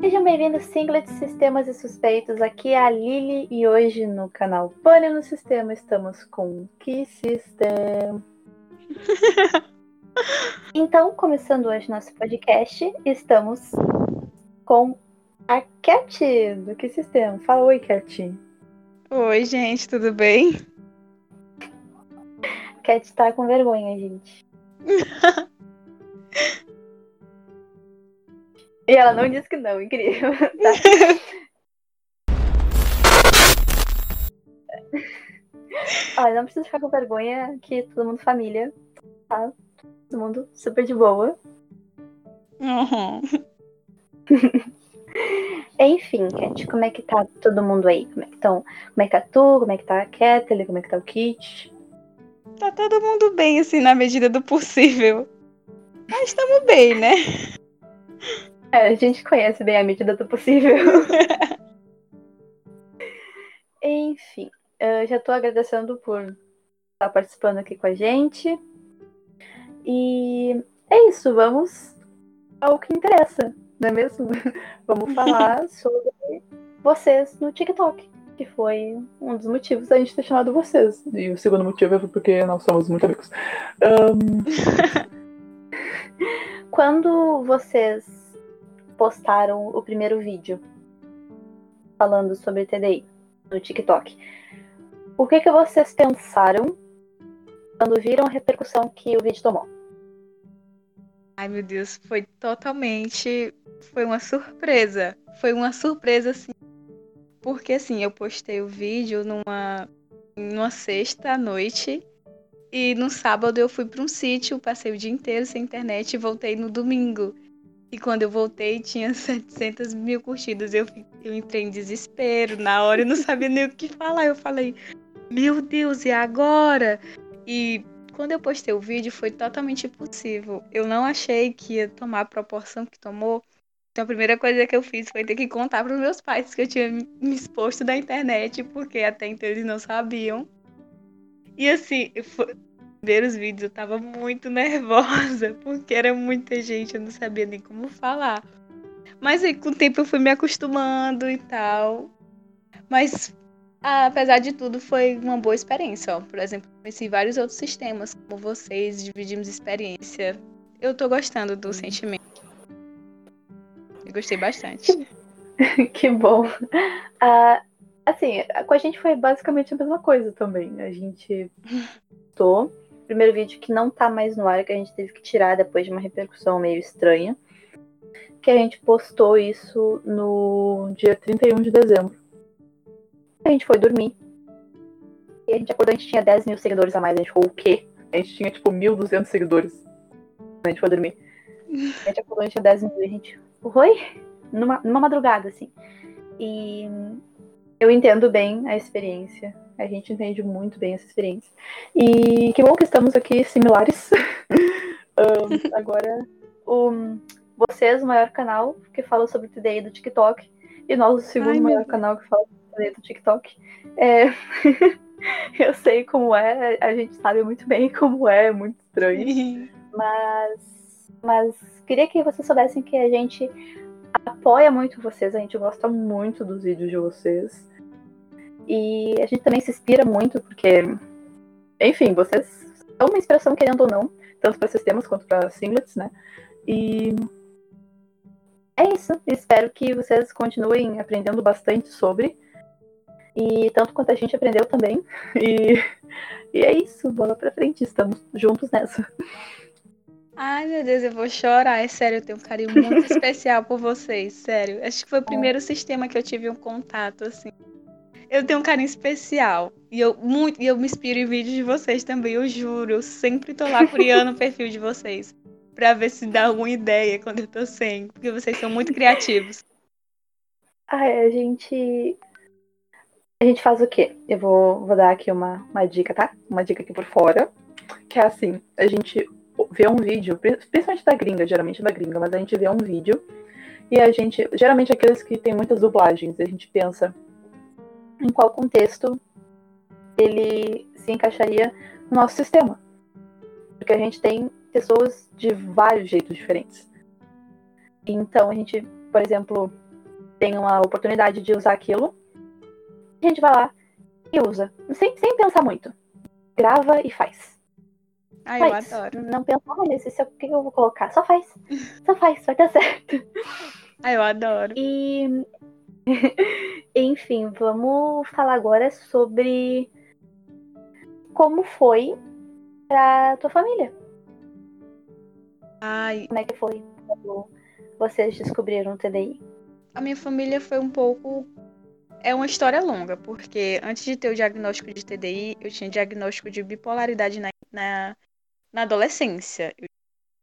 Sejam bem-vindos, Singlets, Sistemas e Suspeitos. Aqui é a Lili e hoje no canal Pânico no Sistema estamos com Que System? então, começando hoje nosso podcast, estamos com a Cat do Que Sistema. Fala oi, Cat. Oi, gente, tudo bem? Cat tá com vergonha, gente. E ela não disse que não, incrível. Tá. Olha, não precisa ficar com vergonha que todo mundo família, tá? Todo mundo super de boa. Uhum. Enfim, Cat, como é que tá todo mundo aí? Como é que, tão, como é que tá tu? Como é que tá a Kathleen? Como é que tá o Kit? Tá todo mundo bem, assim, na medida do possível. Mas estamos bem, né? É, a gente conhece bem a medida do possível. Enfim, eu já estou agradecendo por estar participando aqui com a gente. E é isso, vamos ao que interessa, não é mesmo? Vamos falar sobre vocês no TikTok, que foi um dos motivos da gente ter chamado vocês. E o segundo motivo é porque nós somos muito amigos. Um... Quando vocês postaram o primeiro vídeo falando sobre TDI no TikTok. O que, que vocês pensaram quando viram a repercussão que o vídeo tomou? Ai, meu Deus, foi totalmente. Foi uma surpresa. Foi uma surpresa, assim. Porque, assim, eu postei o vídeo numa, numa sexta à noite. E no sábado eu fui para um sítio, passei o dia inteiro sem internet e voltei no domingo. E quando eu voltei, tinha 700 mil curtidas. Eu, eu entrei em desespero. Na hora eu não sabia nem o que falar. Eu falei, meu Deus, e agora? E quando eu postei o vídeo, foi totalmente impossível. Eu não achei que ia tomar a proporção que tomou. Então a primeira coisa que eu fiz foi ter que contar para os meus pais que eu tinha me exposto da internet, porque até então eles não sabiam. E assim, foi, ver os vídeos eu tava muito nervosa, porque era muita gente, eu não sabia nem como falar. Mas aí com o tempo eu fui me acostumando e tal. Mas apesar de tudo, foi uma boa experiência. Ó. Por exemplo, conheci vários outros sistemas, como vocês, dividimos experiência. Eu tô gostando do sentimento. Eu gostei bastante. que bom. Uh, assim, com a gente foi basicamente a mesma coisa também. A gente tô primeiro vídeo que não tá mais no ar, que a gente teve que tirar depois de uma repercussão meio estranha. Que a gente postou isso no dia 31 de dezembro. A gente foi dormir. E a gente acordou, a gente tinha 10 mil seguidores a mais. A gente falou, o quê? A gente tinha, tipo, 1.200 seguidores. A gente foi dormir. A gente acordou, a gente tinha 10 mil. A gente, oi? Numa, numa madrugada, assim. E eu entendo bem a experiência a gente entende muito bem essa experiência. E que bom que estamos aqui similares. um, agora, o, vocês, o maior canal que fala sobre TDI do TikTok, e nós, o segundo Ai, maior canal que fala sobre TDI do TikTok. É... eu sei como é, a gente sabe muito bem como é, é muito estranho. mas, mas queria que vocês soubessem que a gente apoia muito vocês, a gente gosta muito dos vídeos de vocês. E a gente também se inspira muito, porque, enfim, vocês são uma inspiração, querendo ou não, tanto para sistemas quanto para singlets, né? E é isso. Espero que vocês continuem aprendendo bastante sobre. E tanto quanto a gente aprendeu também. E, e é isso. Bola pra frente. Estamos juntos nessa. Ai, meu Deus, eu vou chorar. É sério, eu tenho um carinho muito especial por vocês. Sério. Acho que foi o primeiro sistema que eu tive um contato, assim. Eu tenho um carinho especial. E eu, muito, e eu me inspiro em vídeos de vocês também, eu juro. Eu sempre tô lá criando o perfil de vocês. Pra ver se dá alguma ideia quando eu tô sem. Porque vocês são muito criativos. Ah, a gente. A gente faz o quê? Eu vou, vou dar aqui uma, uma dica, tá? Uma dica aqui por fora. Que é assim: a gente vê um vídeo, principalmente da gringa, geralmente da gringa, mas a gente vê um vídeo e a gente. Geralmente aqueles que tem muitas dublagens, a gente pensa em qual contexto ele se encaixaria no nosso sistema. Porque a gente tem pessoas de vários jeitos diferentes. Então a gente por exemplo, tem uma oportunidade de usar aquilo, a gente vai lá e usa. Sem, sem pensar muito. Grava e faz. Ah, faz. eu adoro. Não pensa, ah, nesse, o que eu vou colocar? Só faz. Só faz, vai dar certo. Ah, eu adoro. E. Enfim, vamos falar agora sobre como foi pra tua família. Ai, Como é que foi quando vocês descobriram o TDI? a minha família foi um pouco. É uma história longa, porque antes de ter o diagnóstico de TDI, eu tinha diagnóstico de bipolaridade na, na, na adolescência. Eu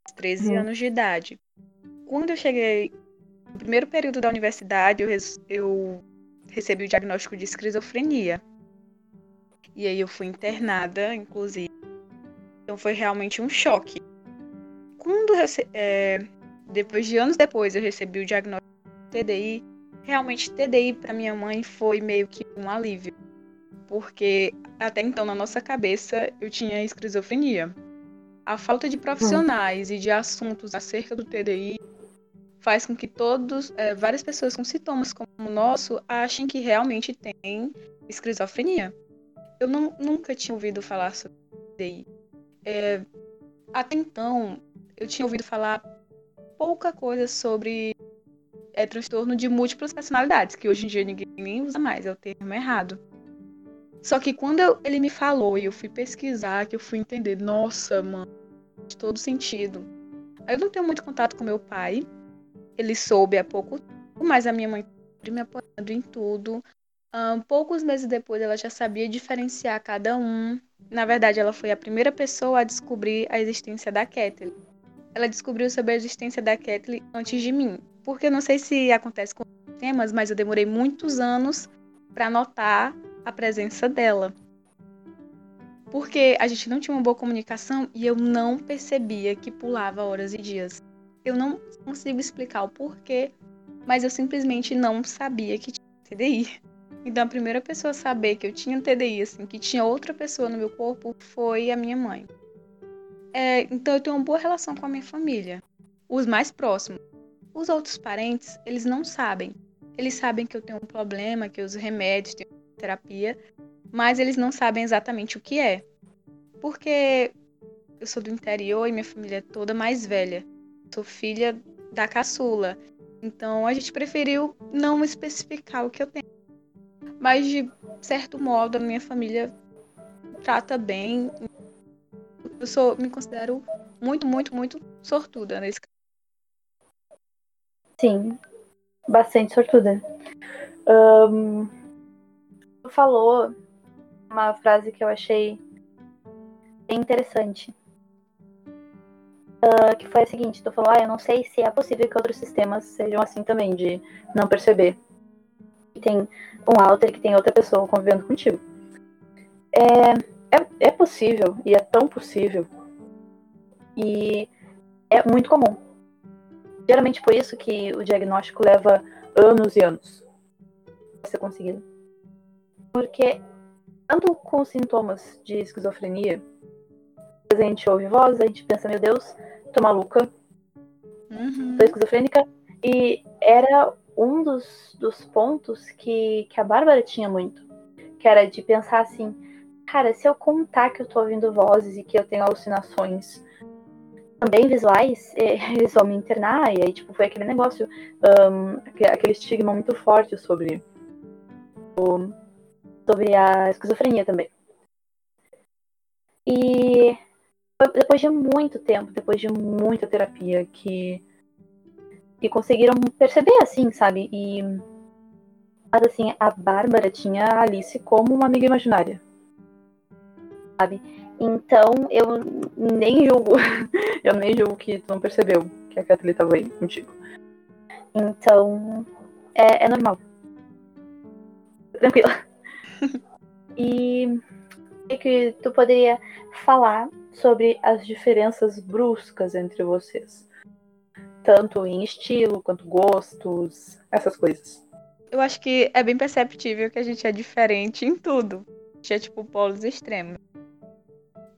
tinha 13 Uhum. anos de idade. Quando eu cheguei no primeiro período da universidade, eu, eu recebi o diagnóstico de esquizofrenia. E aí eu fui internada, inclusive. Então foi realmente um choque. Quando é, depois de anos depois eu recebi o diagnóstico de TDI, realmente TDI para minha mãe foi meio que um alívio, porque até então na nossa cabeça eu tinha esquizofrenia. A falta de profissionais e de assuntos acerca do TDI faz com que todos, é, várias pessoas com sintomas como o nosso achem que realmente tem esquizofrenia. Eu não- nunca tinha ouvido falar sobre TDI. É, até então, eu tinha ouvido falar pouca coisa sobre é, transtorno de múltiplas personalidades, que hoje em dia ninguém nem usa mais, é o termo errado. Só que quando eu- ele me falou e eu fui pesquisar, que eu fui entender, nossa, mano, faz todo sentido. Eu não tenho muito contato com meu pai, ele soube há pouco tempo, mas a minha mãe me apoiando em tudo. Ahn, poucos meses depois ela já sabia diferenciar cada um. Na verdade, ela foi a primeira pessoa a descobrir a existência da Kathleen. Ela descobriu sobre a existência da Kathleen antes de mim. Porque eu não sei se acontece com temas, mas eu demorei muitos anos para notar a presença dela. Porque a gente não tinha uma boa comunicação e eu não percebia que pulava horas e dias. Eu não consigo explicar o porquê, mas eu simplesmente não sabia que tinha TDI. Então a primeira pessoa a saber que eu tinha TDI, assim, que tinha outra pessoa no meu corpo, foi a minha mãe. É, então eu tenho uma boa relação com a minha família. Os mais próximos. Os outros parentes, eles não sabem. Eles sabem que eu tenho um problema, que eu uso remédios, tenho terapia, mas eles não sabem exatamente o que é. Porque eu sou do interior e minha família é toda mais velha. Sou filha da caçula. Então a gente preferiu não especificar o que eu tenho. Mas de certo modo a minha família trata bem. Eu sou, me considero muito, muito, muito sortuda nesse caso. Sim, bastante sortuda. Tu falou uma frase que eu achei bem interessante. Ah, que foi a seguinte, tu falou, ah, eu não sei se é possível que outros sistemas sejam assim também, de não perceber que tem um alter, que tem outra pessoa convivendo contigo. É, é, é possível, e é tão possível, e é muito comum. Geralmente por isso que o diagnóstico leva anos e anos para ser conseguido. Porque, tanto com sintomas de esquizofrenia, a gente ouve voz, a gente pensa, meu Deus, tô maluca, Uhum. tô esquizofrênica. E era um dos, dos pontos que, que a Bárbara tinha muito. Que era de pensar assim, cara, se eu contar que eu tô ouvindo vozes e que eu tenho alucinações também visuais, eh, eles vão me internar. E aí, tipo, foi aquele negócio, aque- aquele estigma muito forte sobre, sobre a esquizofrenia também. E depois de muito tempo, depois de muita terapia, que, que conseguiram perceber assim, sabe? E mas assim, a Bárbara tinha a Alice como uma amiga imaginária. Sabe? Então eu nem julgo. eu nem julgo que tu não percebeu que a Kathleen tava aí contigo. Então, é, é normal. Tranquila. e o que tu poderia falar sobre as diferenças bruscas entre vocês? Tanto em estilo quanto gostos, essas coisas. Eu acho que é bem perceptível que a gente é diferente em tudo. A gente é tipo polos extremos.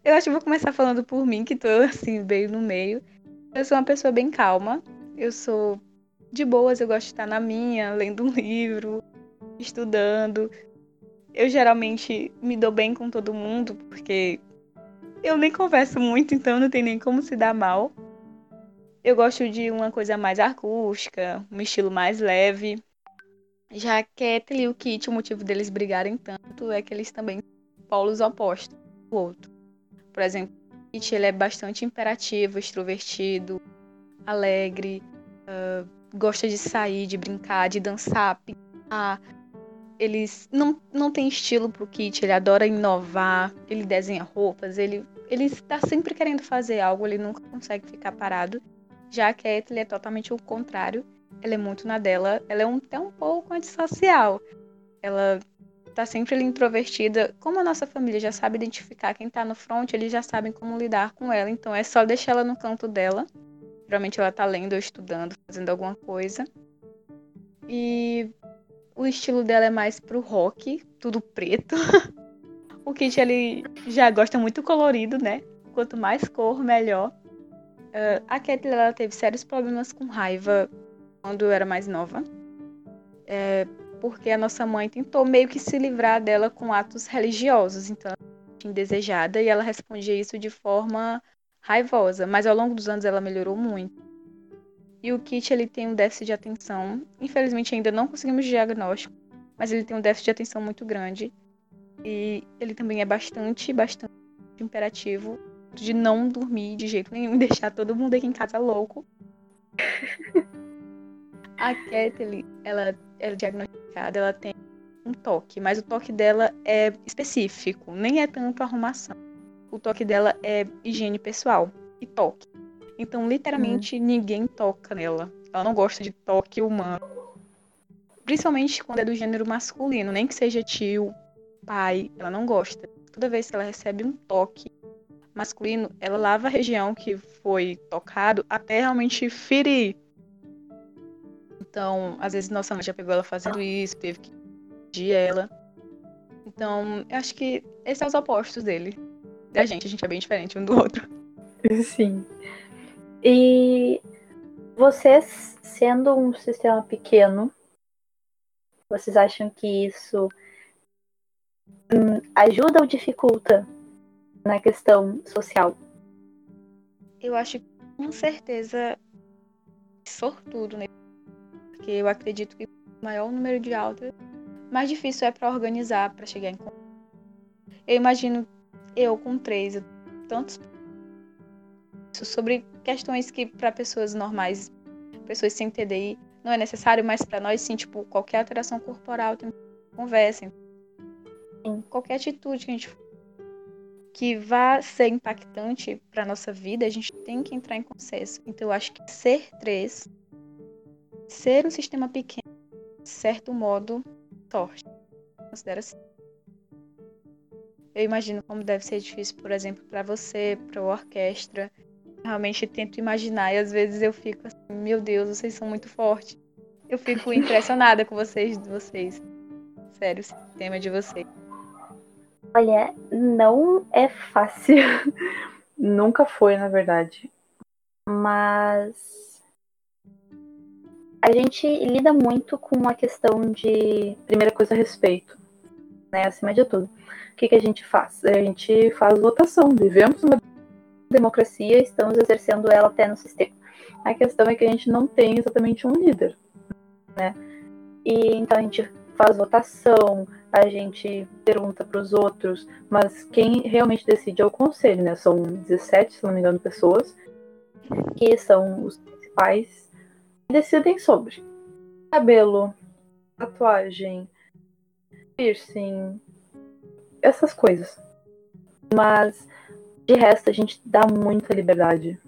Eu acho que vou começar falando por mim, que tô assim, bem no meio. Eu sou uma pessoa bem calma. Eu sou de boas, eu gosto de estar na minha, lendo um livro, estudando. Eu geralmente me dou bem com todo mundo, porque eu nem converso muito, então não tem nem como se dar mal. Eu gosto de uma coisa mais acústica, um estilo mais leve. Já a Kathleen e o Kit, o motivo deles brigarem tanto é que eles também são polos opostos do outro. Por exemplo, o Kit ele é bastante imperativo, extrovertido, alegre, uh, gosta de sair, de brincar, de dançar, pintar. Eles não, não tem estilo pro Kit, ele adora inovar, ele desenha roupas, ele, ele está sempre querendo fazer algo, ele nunca consegue ficar parado. Já a Kathleen é totalmente o contrário, ela é muito na dela, ela é um, até um pouco antissocial. Ela tá sempre ali introvertida. Como a nossa família já sabe identificar quem tá no front, eles já sabem como lidar com ela. Então é só deixar ela no canto dela Geralmente ela tá lendo ou estudando, fazendo alguma coisa. E o estilo dela é mais pro rock, tudo preto. o Kit ele já gosta muito colorido, né? Quanto mais cor, melhor. Uh, a Kathleen ela teve sérios problemas com raiva quando era mais nova. É, porque a nossa mãe tentou meio que se livrar dela com atos religiosos. Então, indesejada e ela respondia isso de forma raivosa, mas ao longo dos anos ela melhorou muito. E o Kit ele tem um déficit de atenção. Infelizmente ainda não conseguimos diagnóstico, mas ele tem um déficit de atenção muito grande. E ele também é bastante, bastante imperativo de não dormir de jeito nenhum e deixar todo mundo aqui em casa louco. A Kathleen, ela é diagnosticada, ela tem um toque, mas o toque dela é específico, nem é tanto arrumação o toque dela é higiene pessoal e toque. Então, literalmente, hum. ninguém toca nela. Ela não gosta de toque humano. Principalmente quando é do gênero masculino, nem que seja tio, pai, ela não gosta. Toda vez que ela recebe um toque masculino, ela lava a região que foi tocado até realmente ferir. Então, às vezes nossa mãe já pegou ela fazendo isso, teve que pedir ela. Então, eu acho que esses são os opostos dele da gente. A gente é bem diferente um do outro. Sim. E vocês, sendo um sistema pequeno, vocês acham que isso hum, ajuda ou dificulta na questão social? Eu acho com certeza sortudo, né? Porque eu acredito que maior número de aulas, mais difícil é para organizar, para chegar em Eu imagino eu com três, tantos sobre questões que para pessoas normais, pessoas sem TDI, não é necessário, mas para nós sim, tipo, qualquer alteração corporal tem conversa. Qualquer atitude que a gente que vá ser impactante para nossa vida, a gente tem que entrar em consenso. Então eu acho que ser três, ser um sistema pequeno, de certo modo, sorte. Considero assim. Eu imagino como deve ser difícil, por exemplo, para você, para a orquestra. Realmente tento imaginar e às vezes eu fico assim, meu Deus, vocês são muito fortes. Eu fico impressionada com vocês, vocês. Sério, o sistema de vocês. Olha, não é fácil. Nunca foi, na verdade. Mas a gente lida muito com a questão de primeira coisa respeito, né, acima de tudo o que, que a gente faz? A gente faz votação. Vivemos uma democracia, estamos exercendo ela até no sistema. A questão é que a gente não tem exatamente um líder, né? E então a gente faz votação, a gente pergunta para os outros, mas quem realmente decide é o conselho, né? São 17, se não me engano, pessoas que são os principais decidem sobre cabelo, tatuagem, piercing, essas coisas. Mas de resto a gente dá muita liberdade.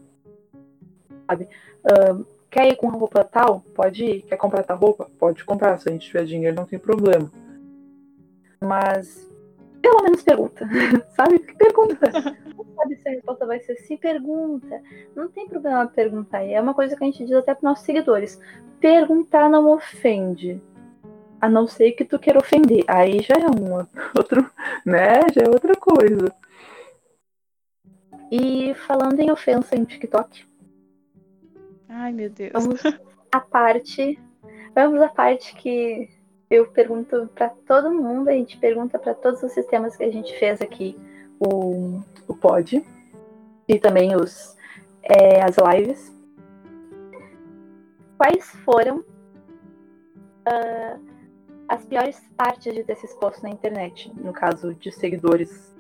Sabe? Uh, quer ir com roupa tal? Pode ir. Quer comprar tal roupa? Pode comprar. Se a gente tiver dinheiro, não tem problema. Mas pelo menos pergunta. sabe? Pergunta. Não sabe se a resposta vai ser se pergunta. Não tem problema perguntar. E é uma coisa que a gente diz até para nossos seguidores. Perguntar não ofende a não ser que tu queira ofender. Aí já é um outro, né? Já é outra coisa. E falando em ofensa em TikTok. Ai, meu Deus. Vamos a parte. Vamos à parte que eu pergunto para todo mundo, a gente pergunta para todos os sistemas que a gente fez aqui, o, o pod e também os, é, as lives. Quais foram uh, as piores partes de ter se exposto na internet? No caso de seguidores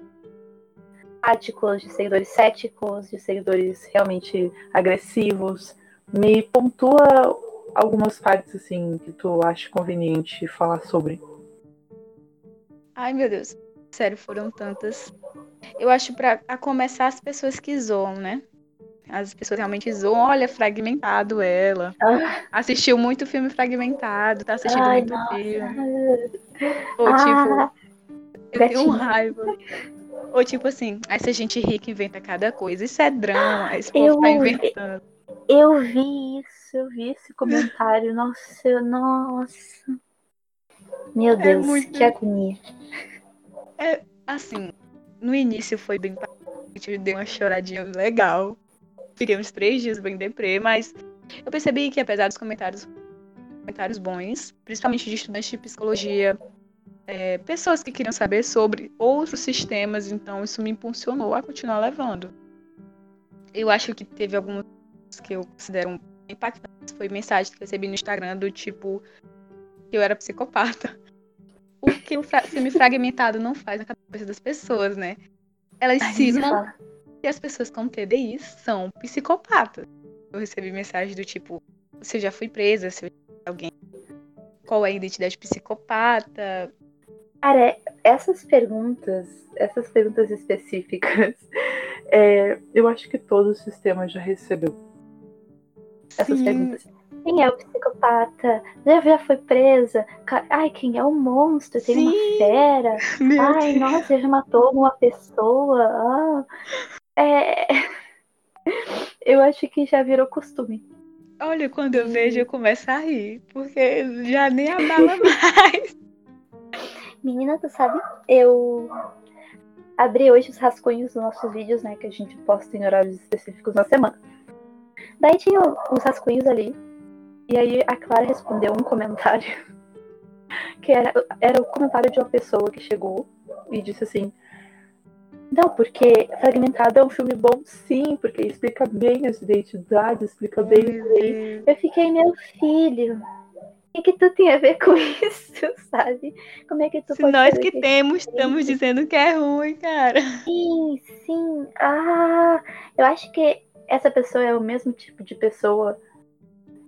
áticos, de seguidores céticos, de seguidores realmente agressivos. Me pontua algumas partes assim que tu acha conveniente falar sobre? Ai, meu Deus. Sério, foram tantas. Eu acho para começar as pessoas que zoam, né? As pessoas realmente zoam, olha, fragmentado ela. Ah. Assistiu muito filme fragmentado, tá assistindo Ai, muito nossa. filme. Ou ah, tipo, eu tenho raiva. Ou tipo assim, essa gente rica inventa cada coisa. Isso é drama, esse povo eu, tá inventando. Eu vi isso, eu vi esse comentário. Nossa, eu, nossa. Meu é Deus, é muito... que agonia. É, assim, no início foi bem eu dei uma choradinha legal. Fiquei uns três dias bem deprê, mas eu percebi que apesar dos comentários, comentários bons, principalmente de estudantes de psicologia, é, pessoas que queriam saber sobre outros sistemas, então isso me impulsionou a continuar levando. Eu acho que teve alguns que eu considero impactantes, foi mensagens que eu recebi no Instagram do tipo que eu era psicopata. O que o filme fragmentado não faz na cabeça das pessoas, né? Elas cismam que as pessoas com TDI são psicopatas. Eu recebi mensagem do tipo, se eu já fui presa, se eu alguém qual é a identidade psicopata, Cara, essas perguntas, essas perguntas específicas, é, eu acho que todo o sistema já recebeu. Essas Sim. perguntas. Quem é o psicopata? Já, já foi presa? Ai, quem é o monstro? Tem Sim. uma fera? Meu Ai, Deus. nossa, já matou uma pessoa? Ah. É... Eu acho que já virou costume. Olha, quando eu vejo, eu começo a rir, porque já nem abala mais. Menina, tu sabe? Eu abri hoje os rascunhos dos nossos vídeos, né? Que a gente posta em horários específicos na semana. Daí tinha uns rascunhos ali. E aí a Clara respondeu um comentário. Que era, era o comentário de uma pessoa que chegou e disse assim. Não, porque Fragmentado é um filme bom, sim, porque explica bem as identidades, explica bem. Eu fiquei, meu filho, que, que tu tem a ver com isso, sabe? Como é que tu Se nós que temos, estamos dizendo que é ruim, cara. Sim, sim. Ah, eu acho que essa pessoa é o mesmo tipo de pessoa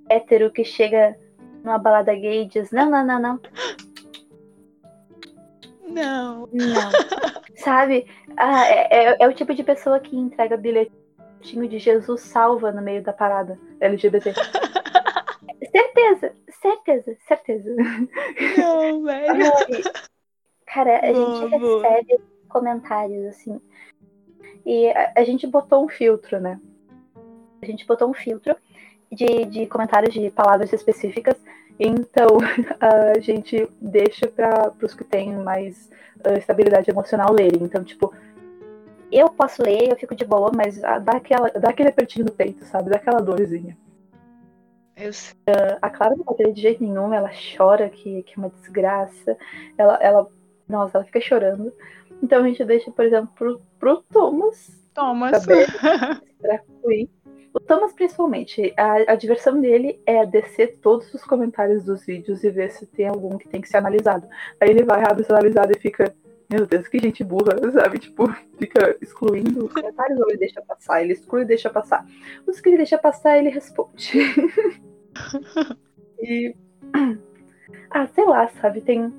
hétero que chega numa balada gay e diz: Não, não, não, não. Não. Não. Sabe? Ah, é, é, é o tipo de pessoa que entrega bilhetinho de Jesus salva no meio da parada LGBT. certeza, certeza, certeza. Não, velho. Cara, a gente recebe comentários assim. E a, a, gente botou um filtro, né? A gente botou um filtro de, de comentários de palavras específicas. Então, a gente deixa para os que têm mais uh, estabilidade emocional lerem. Então, tipo, eu posso ler, eu fico de boa, mas dá, aquela, dá aquele apertinho no peito, sabe? Dá aquela dorzinha. Eu... Uh, a Clara não pode ler de jeito nenhum, ela chora que, que é uma desgraça. Ela, ela, nossa, ela fica chorando. Então a gente deixa, por exemplo, pro, pro Thomas. Thomas. Saber, pra Queen. O Thomas, principalmente, a, a, diversão dele é descer todos os comentários dos vídeos e ver se tem algum que tem que ser analisado. Aí ele vai, abre analisado e fica, meu Deus, que gente burra, sabe? Tipo, fica excluindo os comentários ou ele deixa passar. Ele exclui e deixa passar. Os que ele deixa passar, ele responde. e. Ah, sei lá, sabe? Tem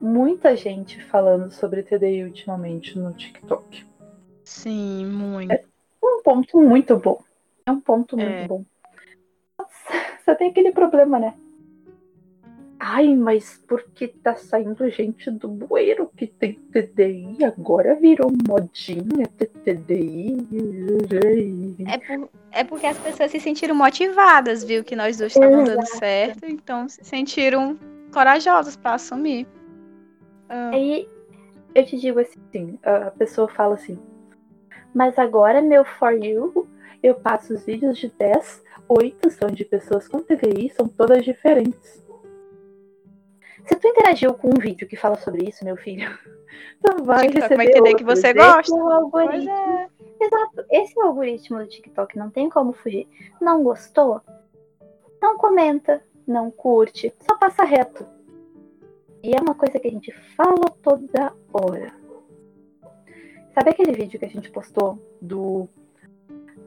muita gente falando sobre TDI ultimamente no TikTok. Sim, muito. É um ponto muito bom. É um ponto muito é. bom. Só tem aquele problema, né? Ai, mas porque tá saindo gente do bueiro que tem TDI, agora virou modinha TDI. É, por, é porque as pessoas se sentiram motivadas, viu? Que nós dois estavam dando certo, então se sentiram corajosas para assumir. Ah. Aí eu te digo assim, a pessoa fala assim, mas agora meu For You, eu passo os vídeos de 10 oito são de pessoas com TDI, são todas diferentes. Se tu interagiu com um vídeo que fala sobre isso, meu filho, tu vai TikTok receber vai entender que você Esse gosta. é algoritmo. É. Exato. Esse é o algoritmo do TikTok, não tem como fugir. Não gostou? Não comenta, não curte, só passa reto. E é uma coisa que a gente fala toda hora. Sabe aquele vídeo que a gente postou do.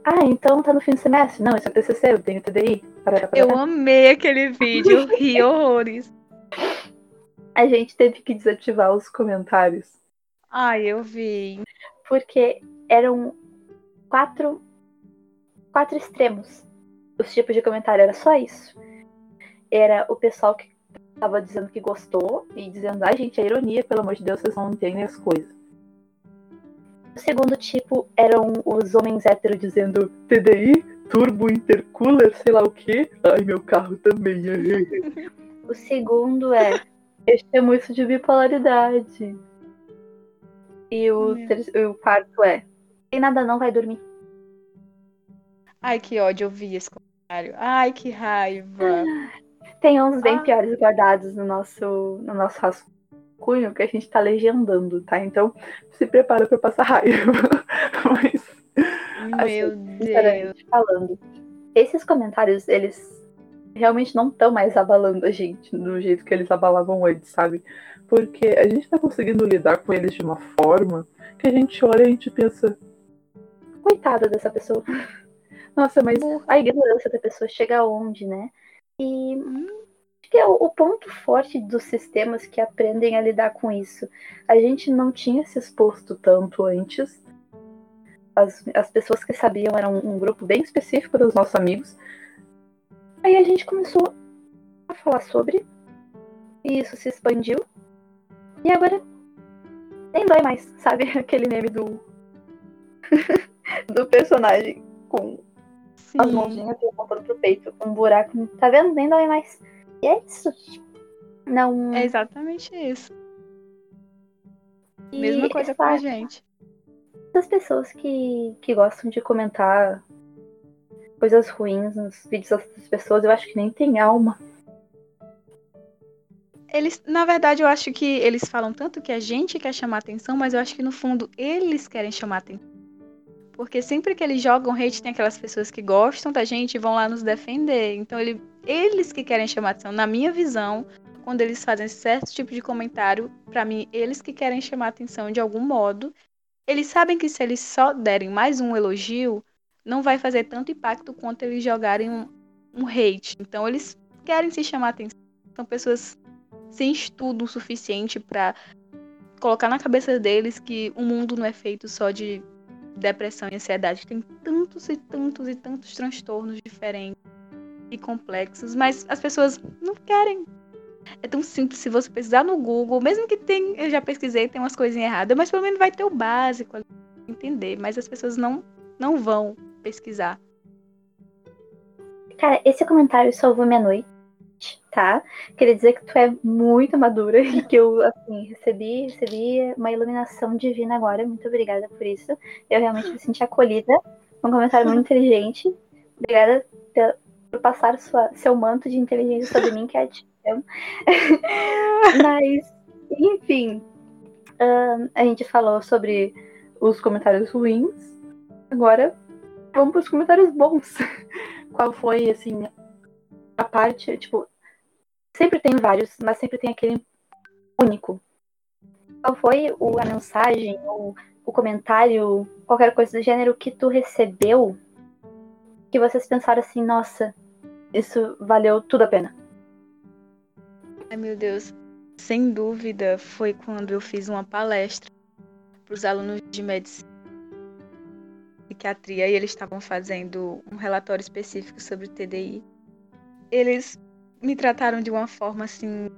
Ah, então tá no fim do semestre? Não, isso é TCC, eu tenho TDI. Parará, parará. Eu amei aquele vídeo, ri horrores. A gente teve que desativar os comentários. Ai, eu vi. porque eram quatro quatro extremos. Os tipos de comentário era só isso. Era o pessoal que tava dizendo que gostou e dizendo, ai gente, é ironia, pelo amor de Deus, vocês não entendem as coisas. O segundo tipo eram os homens héteros dizendo TDI, turbo intercooler, sei lá o que. Ai, meu carro também. o segundo é, eu chamo isso de bipolaridade. E o, ter- o quarto é, tem nada não, vai dormir. Ai, que ódio, eu vi esse comentário. Ai, que raiva. Tem uns bem Ah. piores guardados no nosso, no nosso rascunho que a gente tá legendando, tá? Então se prepara pra passar raiva. Mas, Meu Deus. falando, esses comentários, eles realmente não estão mais abalando a gente do jeito que eles abalavam antes, sabe? Porque a gente tá conseguindo lidar com eles de uma forma que a gente olha e a gente pensa, coitada dessa pessoa. Nossa, mas a ignorância da pessoa chega aonde, né? E acho que é o, o ponto forte dos sistemas que aprendem a lidar com isso. A gente não tinha se exposto tanto antes. As, as pessoas que sabiam eram um, um grupo bem específico dos nossos amigos. Aí a gente começou a falar sobre. E isso se expandiu. E agora nem dói mais, sabe? Aquele meme do. do personagem com as Sim. mãozinhas e apontando pro peito, com um buraco. Tá vendo? Nem dói mais. E é isso. Não. É exatamente isso. e Mesma coisa com a gente. Das pessoas que, que gostam de comentar coisas ruins nos vídeos das outras pessoas, eu acho que nem tem alma. Eles, na verdade, eu acho que eles falam tanto que a gente quer chamar atenção, mas eu acho que no fundo eles querem chamar atenção. Porque sempre que eles jogam hate, tem aquelas pessoas que gostam da gente e vão lá nos defender. Então ele, eles que querem chamar atenção. Na minha visão, quando eles fazem certo tipo de comentário, pra mim, eles que querem chamar atenção de algum modo. Eles sabem que se eles só derem mais um elogio, não vai fazer tanto impacto quanto eles jogarem um, um hate. Então eles querem se chamar atenção. São pessoas sem estudo o suficiente pra colocar na cabeça deles que o mundo não é feito só de depressão e ansiedade. Tem tantos e tantos e tantos transtornos diferentes e complexos, mas as pessoas não querem. É tão simples se você pesquisar no Google, mesmo que tem, eu já pesquisei, tem umas coisinhas erradas, mas pelo menos vai ter o básico entender, mas as pessoas não não vão pesquisar. Cara, esse comentário salvou minha noite, tá? Queria dizer que tu é muito madura e que eu, assim, recebi, recebi uma iluminação divina agora. Muito obrigada por isso. Eu realmente me senti acolhida. Um comentário muito inteligente. Obrigada passar sua, seu manto de inteligência sobre mim, que é amo. Mas, enfim, a gente falou sobre os comentários ruins. Agora, vamos para os comentários bons. Qual foi, assim, a parte, tipo, sempre tem vários, mas sempre tem aquele único. Qual foi o, a mensagem, ou o comentário, qualquer coisa do gênero que tu recebeu que vocês pensaram assim, nossa, isso valeu tudo a pena? Ai, meu Deus. Sem dúvida, foi quando eu fiz uma palestra para os alunos de medicina e psiquiatria e eles estavam fazendo um relatório específico sobre o TDI. Eles me trataram de uma forma assim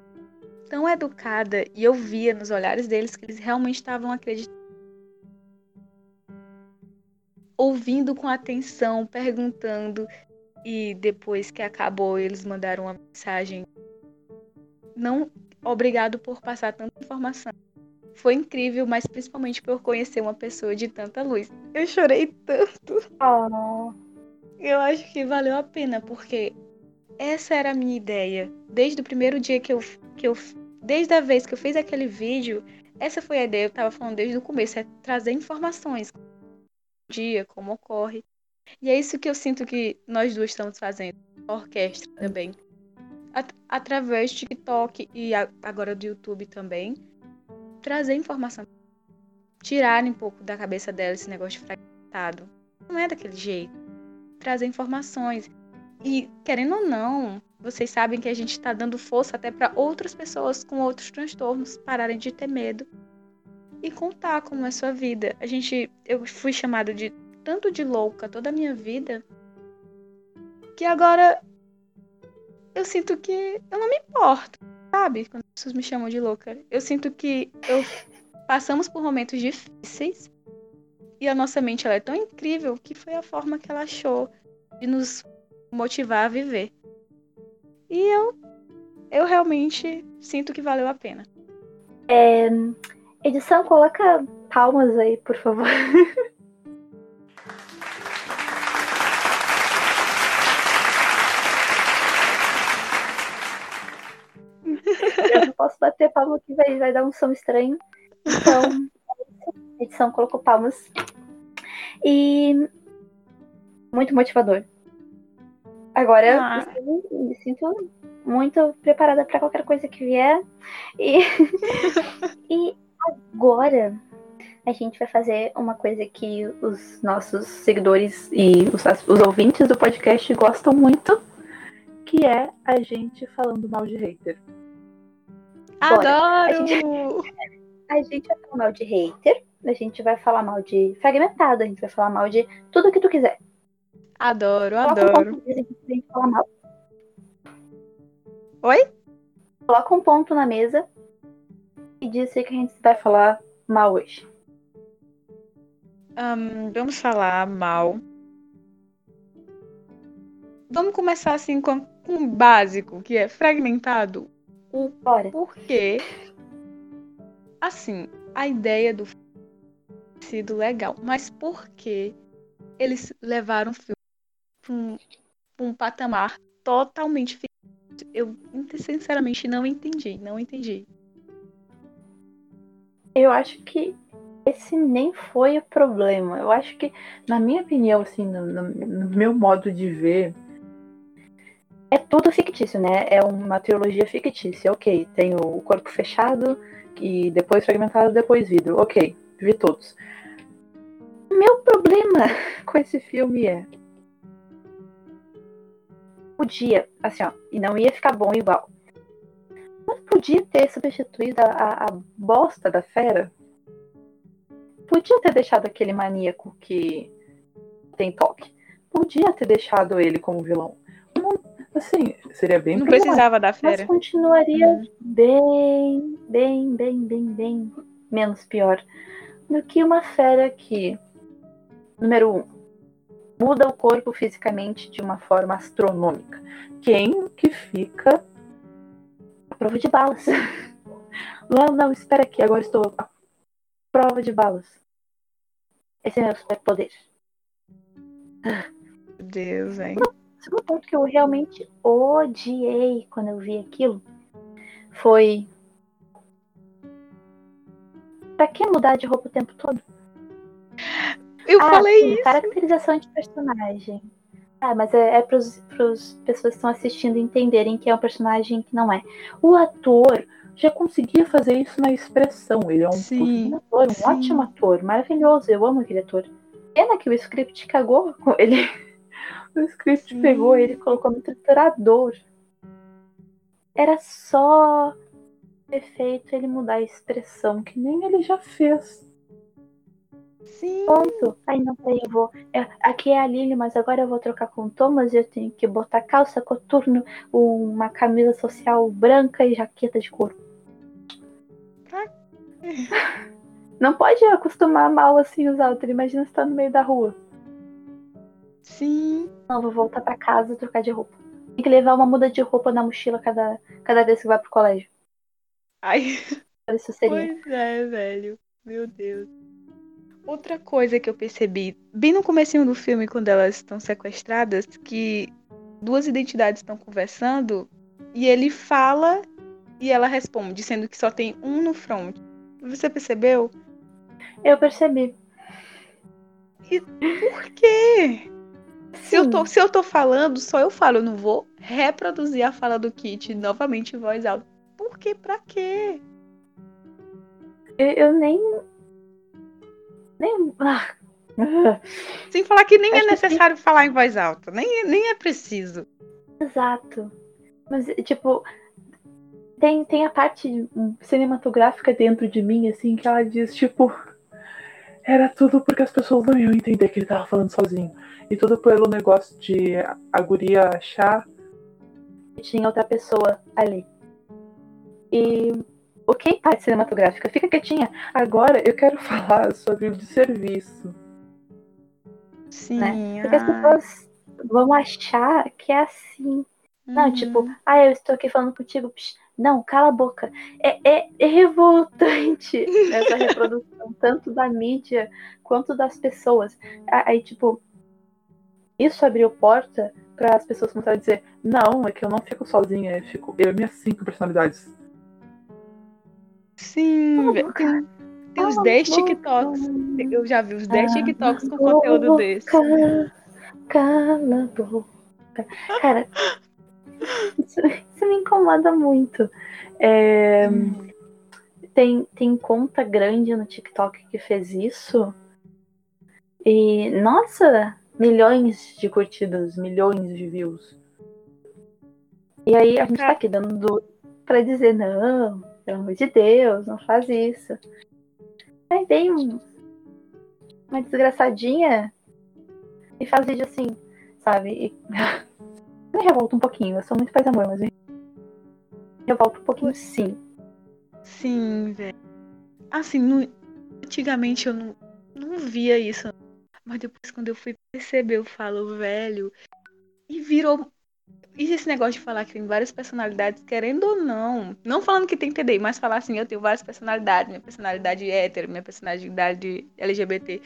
tão educada e eu via nos olhares deles que eles realmente estavam acreditando. Ouvindo com atenção, perguntando e depois que acabou eles mandaram uma mensagem não obrigado por passar tanta informação. Foi incrível, mas principalmente por conhecer uma pessoa de tanta luz. Eu chorei tanto. Oh, eu acho que valeu a pena, porque essa era a minha ideia. Desde o primeiro dia que eu, que eu. Desde a vez que eu fiz aquele vídeo, essa foi a ideia. Eu tava falando desde o começo, é trazer informações. Dia, como ocorre. E é isso que eu sinto que nós duas estamos fazendo. A orquestra também. At através do TikTok e agora do YouTube também. Trazer informação. Tirar um pouco da cabeça dela esse negócio de fragmentado. Não é daquele jeito. Trazer informações. E, querendo ou não, vocês sabem que a gente está dando força até para outras pessoas com outros transtornos pararem de ter medo e contar como é a sua vida. A gente, eu fui chamada de tanto de louca toda a minha vida que agora eu sinto que eu não me importo, sabe? Quando as pessoas me chamam de louca. Eu sinto que eu passamos por momentos difíceis e a nossa mente ela é tão incrível que foi a forma que ela achou de nos motivar a viver. E eu eu realmente sinto que valeu a pena. É, edição, coloca palmas aí, por favor. posso bater palma que vai, vai dar um som estranho. Então, a edição colocou palmas. E muito motivador. Agora ah. eu me sinto muito preparada para qualquer coisa que vier. E, e agora a gente vai fazer uma coisa que os nossos seguidores e os, os ouvintes do podcast gostam muito, que é a gente falando mal de hater. Adoro! A gente, a gente vai falar mal de hater, a gente vai falar mal de fragmentado, a gente vai falar mal de tudo que tu quiser. Adoro, adoro. Um Oi? Coloca um ponto na mesa e diz que a gente vai falar mal hoje. Um, vamos falar mal. Vamos começar assim com, com um básico, que é fragmentado. Bora. porquê. Assim, a ideia do sido legal, mas por que eles levaram o filme para um, um patamar totalmente eu sinceramente não entendi, não entendi. Eu acho que esse nem foi o problema. Eu acho que, na minha opinião, assim, no, no, no meu modo de ver, tudo fictício, né? É uma trilogia fictícia. Ok, tem o corpo fechado, e depois fragmentado, depois vidro. Ok, vi todos. Meu problema com esse filme é podia, assim, ó, e não ia ficar bom igual. Mas podia ter substituído a, a bosta da fera. Podia ter deixado aquele maníaco que tem toque. Podia ter deixado ele como vilão. Assim, seria bem Não precisava da fera. Mas continuaria hum. bem, bem, bem, bem, bem menos pior do que uma fera que, número um, muda o corpo fisicamente de uma forma astronômica. Quem que fica a prova de balas? Não, não, espera aqui, agora estou a prova de balas. Esse é meu superpoder. Meu Deus, hein? O segundo ponto que eu realmente odiei quando eu vi aquilo foi. Pra que mudar de roupa o tempo todo? Eu ah, falei sim, isso. Caracterização de personagem. Ah, mas é, é para as pessoas que estão assistindo entenderem que é um personagem que não é. O ator já conseguia fazer isso na expressão. Ele é um sim, ator, um sim. ótimo ator, maravilhoso. Eu amo aquele ator. Pena que o script cagou com ele. O script sim. pegou ele e colocou no triturador. Era só efeito ele mudar a expressão, que nem ele já fez. Sim. Ponto. Aí não sei, eu vou. É, aqui é a Lili, mas agora eu vou trocar com o Thomas e eu tenho que botar calça, coturno, uma camisa social branca e jaqueta de couro. Não pode acostumar mal assim os outros. Imagina você tá no meio da rua. Sim. Não, vou voltar para casa e trocar de roupa. Tem que levar uma muda de roupa na mochila cada, cada vez que vai pro colégio. Ai. Isso seria. Pois é, velho. Meu Deus. outra coisa que eu percebi, bem no comecinho do filme, quando elas estão sequestradas, que duas identidades estão conversando e ele fala e ela responde, sendo que só tem um no front. Você percebeu? Eu percebi. E por quê? Se eu, tô, se eu tô falando, só eu falo, eu não vou reproduzir a fala do Kit novamente em voz alta. Por quê? Pra quê? Eu, eu nem. Nem. Ah. Sem falar que nem Acho é que necessário falar em voz alta. Nem, nem é preciso. Exato. Mas, tipo, tem, tem a parte cinematográfica dentro de mim, assim, que ela diz, tipo. Era tudo porque as pessoas não iam entender que ele tava falando sozinho. E tudo pelo negócio de a guria achar que tinha outra pessoa ali. E ok, parte cinematográfica, fica quietinha. Agora eu quero falar sobre o de serviço. Sim. né? Porque as pessoas vão achar que é assim. Não, Uhum. tipo, ah, eu estou aqui falando contigo. Psh, não, cala a boca. É, é, é revoltante essa reprodução, tanto da mídia quanto das pessoas. Aí, tipo, isso abriu porta para as pessoas começarem a dizer: não, é que eu não fico sozinha, eu fico eu e minhas cinco personalidades. Sim, boca. tem, a 10 boca. TikToks. Eu já vi uns 10 Ah, TikToks com conteúdo desse. Boca, Cala a boca. Cara, incomoda muito. É, tem, tem conta grande no TikTok que fez isso. E, nossa, milhões de curtidas, milhões de views. E aí a gente tá aqui dando pra dizer, não, pelo amor de Deus, não faz isso. Aí vem um- uma desgraçadinha e faz vídeo assim, sabe? E me revolta um pouquinho. Eu sou muito paz amor, mas me revolta um pouquinho sim. Sim, velho. Assim, antigamente eu não, não via isso. Mas depois, quando eu fui perceber, eu falo, velho. E virou. E esse negócio de falar que tem várias personalidades, querendo ou não. Não falando que tem TDI, mas falar assim, eu tenho várias personalidades. Minha personalidade é hétero, minha personalidade LGBT.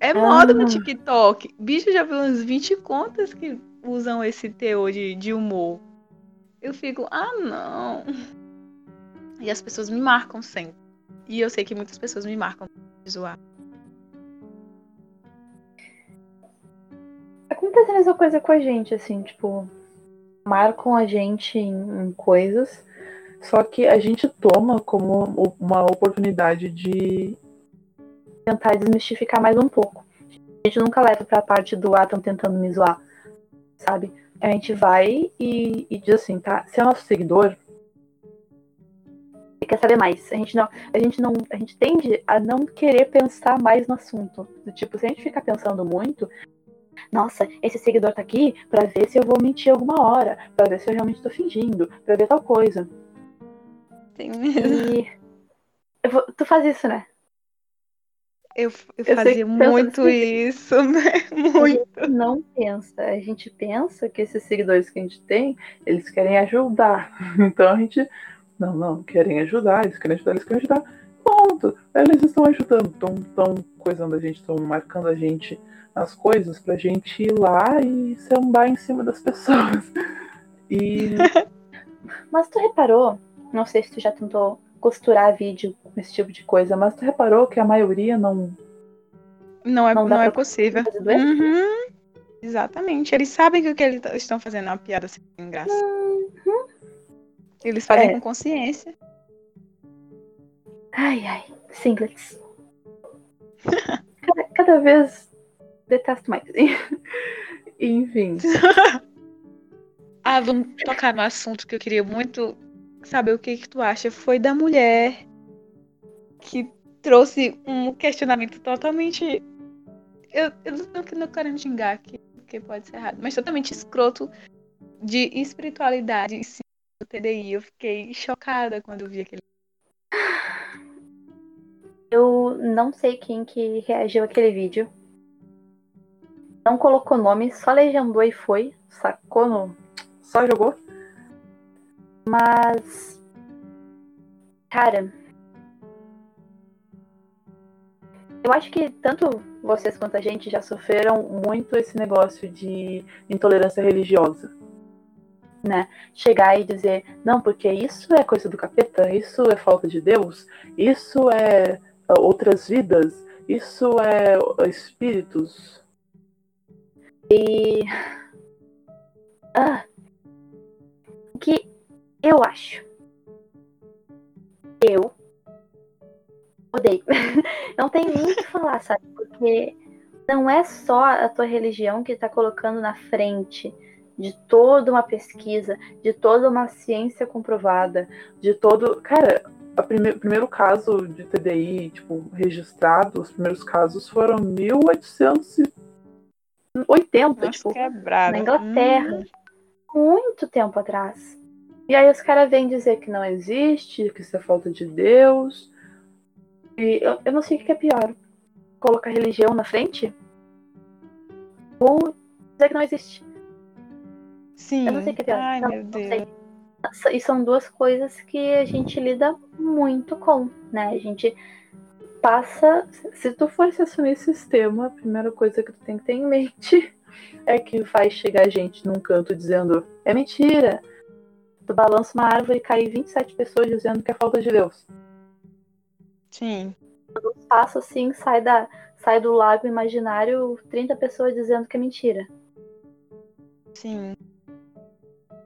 É moda no Ah. TikTok. Bicho, já vi umas 20 contas que usam esse teor de, de humor. Eu fico, ah, não. E as pessoas me marcam sempre. E eu sei que muitas pessoas me marcam pra zoar. Acontece a mesma coisa com a gente, assim, tipo, marcam a gente em, em coisas, só que a gente toma como uma oportunidade de tentar desmistificar mais um pouco. A gente nunca leva pra parte do ah, estão tentando me zoar, sabe? A gente vai e, e diz assim, tá? Se é nosso seguidor, ele quer saber mais. A gente não, a gente não, a gente tende a não querer pensar mais no assunto. Do tipo, se a gente ficar pensando muito, nossa, esse seguidor tá aqui pra ver se eu vou mentir alguma hora, pra ver se eu realmente tô fingindo, pra ver tal coisa. Tem mesmo. E vou- tu faz isso, né? Eu, eu sei fazia muito isso, né? Muito. A gente não pensa, a gente pensa que esses seguidores que a gente tem, eles querem ajudar. Então a gente, não, não, querem ajudar, eles querem ajudar, eles querem ajudar. Ponto. Eles estão ajudando, estão tão coisando a gente, estão marcando a gente nas coisas pra gente ir lá e sambar em cima das pessoas. E Mas tu reparou, não sei se tu já tentou costurar vídeo com esse tipo de coisa, mas tu reparou que a maioria não. Não é, Não não é possível. Uhum. Exatamente. Eles sabem que o que eles estão fazendo é uma piada sem graça. Eles fazem É. com consciência. Ai, ai, singlets. Cada, cada vez detesto mais. Enfim. Ah, vamos tocar no assunto que eu queria muito saber o que, que tu acha. Foi da mulher que trouxe um questionamento totalmente. Eu, eu não não querendo xingar aqui, porque pode ser errado, mas totalmente escroto de espiritualidade em cima do TDI. Eu fiquei chocada quando eu vi aquele. Eu não sei quem que reagiu àquele vídeo. Não colocou nome, só legendou e foi. Sacou no. Só jogou. Mas. Cara. eu acho que tanto vocês quanto a gente já sofreram muito esse negócio de intolerância religiosa. Né? Chegar e dizer, não, porque isso é coisa do capeta, isso é falta de Deus, isso é ah, outras vidas, isso é espíritos. E. Ah, que eu acho. Eu odeio. não tem nem o que falar, sabe? Porque não é só a tua religião que está colocando na frente de toda uma pesquisa, de toda uma ciência comprovada, de todo. Cara, o prime primeiro caso de TDI, tipo, registrado, os primeiros casos foram 1880, tipo, quebrado. na Inglaterra. Hum. Muito tempo atrás. E aí os caras vêm dizer que não existe, que isso é falta de Deus, e eu, eu não sei o que é pior. Colocar religião na frente? Ou dizer que não existe. Sim. Eu não sei o que é pior. Ai, não, meu Deus. sei. E são duas coisas que a gente lida muito com, né? A gente passa. Se tu for se assumir sistema, a primeira coisa que tu tem que ter em mente é que vai chegar gente num canto dizendo é mentira. Tu balança uma árvore e cai 27 pessoas dizendo que é falta de Deus. Sim. Quando passa assim, sai, da, sai do lago imaginário 30 pessoas dizendo que é mentira. Sim.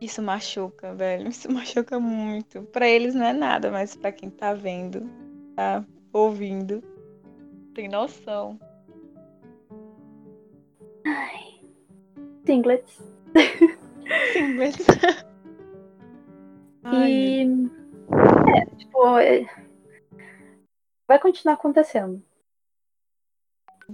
Isso machuca, velho. Isso machuca muito. Pra eles não é nada, mas pra quem tá vendo, tá ouvindo, tem noção. Singlets. Singlets. Ai, E. É, tipo. é- Vai continuar acontecendo.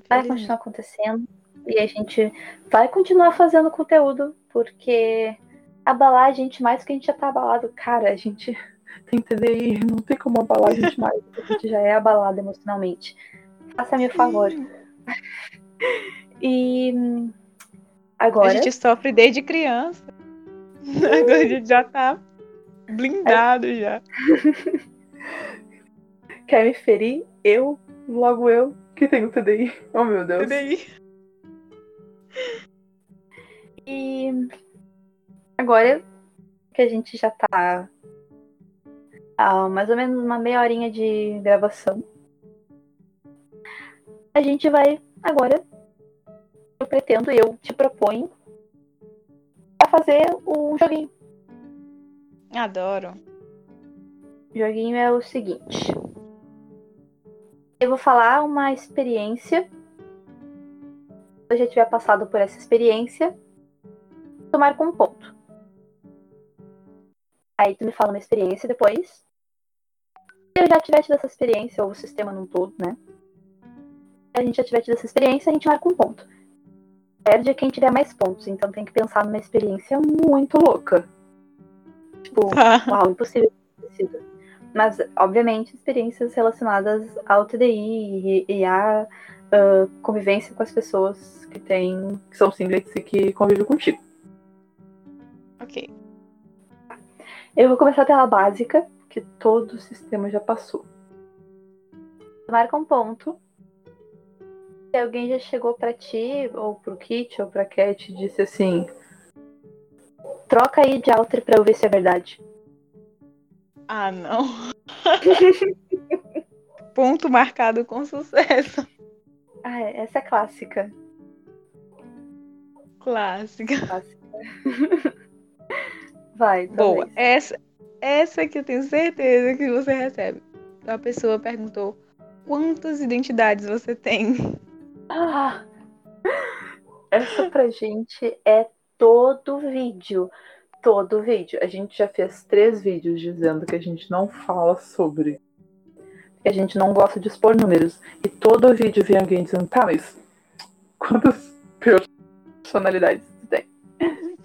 Vai continuar acontecendo. E a gente vai continuar fazendo conteúdo, porque abalar a gente mais que a gente já tá abalado. Cara, a gente tem TDI, não tem como abalar a gente mais, porque a gente já é abalado emocionalmente. Faça-me o favor. E. A Agora. gente sofre desde criança. Agora a gente já tá blindado já. Quer me ferir? Eu, logo eu, que tenho TDI. Oh meu Deus. TDI. E agora que a gente já tá mais ou menos uma meia horinha de gravação, a gente vai agora. Eu pretendo, eu te proponho a fazer um joguinho. Adoro. O joguinho é o seguinte. Eu vou falar uma experiência. Se eu já tiver passado por essa experiência, tomar com um ponto. Aí tu me fala uma experiência depois. Se eu já tiver tido essa experiência, ou o sistema num todo, né? Se a gente já tiver tido essa experiência, a gente marca um ponto. Perde quem tiver mais pontos, então tem que pensar numa experiência muito louca. Tipo, Uau, impossível. Mas, obviamente, experiências relacionadas ao TDI e, à ah, convivência com as pessoas que têm, que são singlets e que convivem contigo. ok. Eu vou começar pela básica, que todo o sistema já passou. Marca um ponto. Se alguém já chegou pra ti, ou pro Kit, ou pra Cat, e disse assim: troca aí de alter pra eu ver se é verdade. Ah, não. Ponto marcado com sucesso. Ah, é, essa é clássica. Clássica. Vai, tua Boa. Essa, essa que eu tenho certeza que você recebe. A pessoa perguntou quantas identidades você tem. Ah, essa pra gente é todo vídeo. Todo vídeo. A gente já fez três vídeos dizendo que a gente não fala sobre. Que a gente não gosta de expor números. E todo vídeo vem alguém dizendo, tá, mas quantas personalidades tu tem?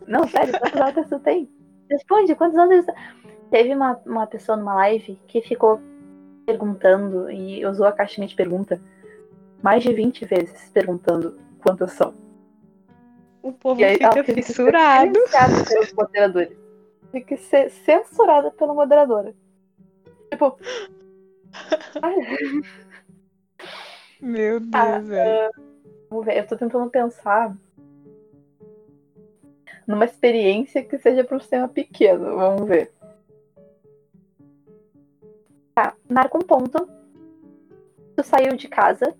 Não, sério, quantas altas tu tem? Responde, quantas altas tu Teve uma, uma pessoa numa live que ficou perguntando e usou a caixinha de pergunta mais de 20 vezes perguntando quantas são. O povo aí fica fissurado. silenciada pelos moderadores. Tem que ser censurada pela moderadora. Tipo. Meu Deus, Ah, velho. Vamos ver, eu tô tentando pensar numa experiência que seja para um sistema pequeno. Vamos ver. Tá, marca um ponto. Tu saiu de casa.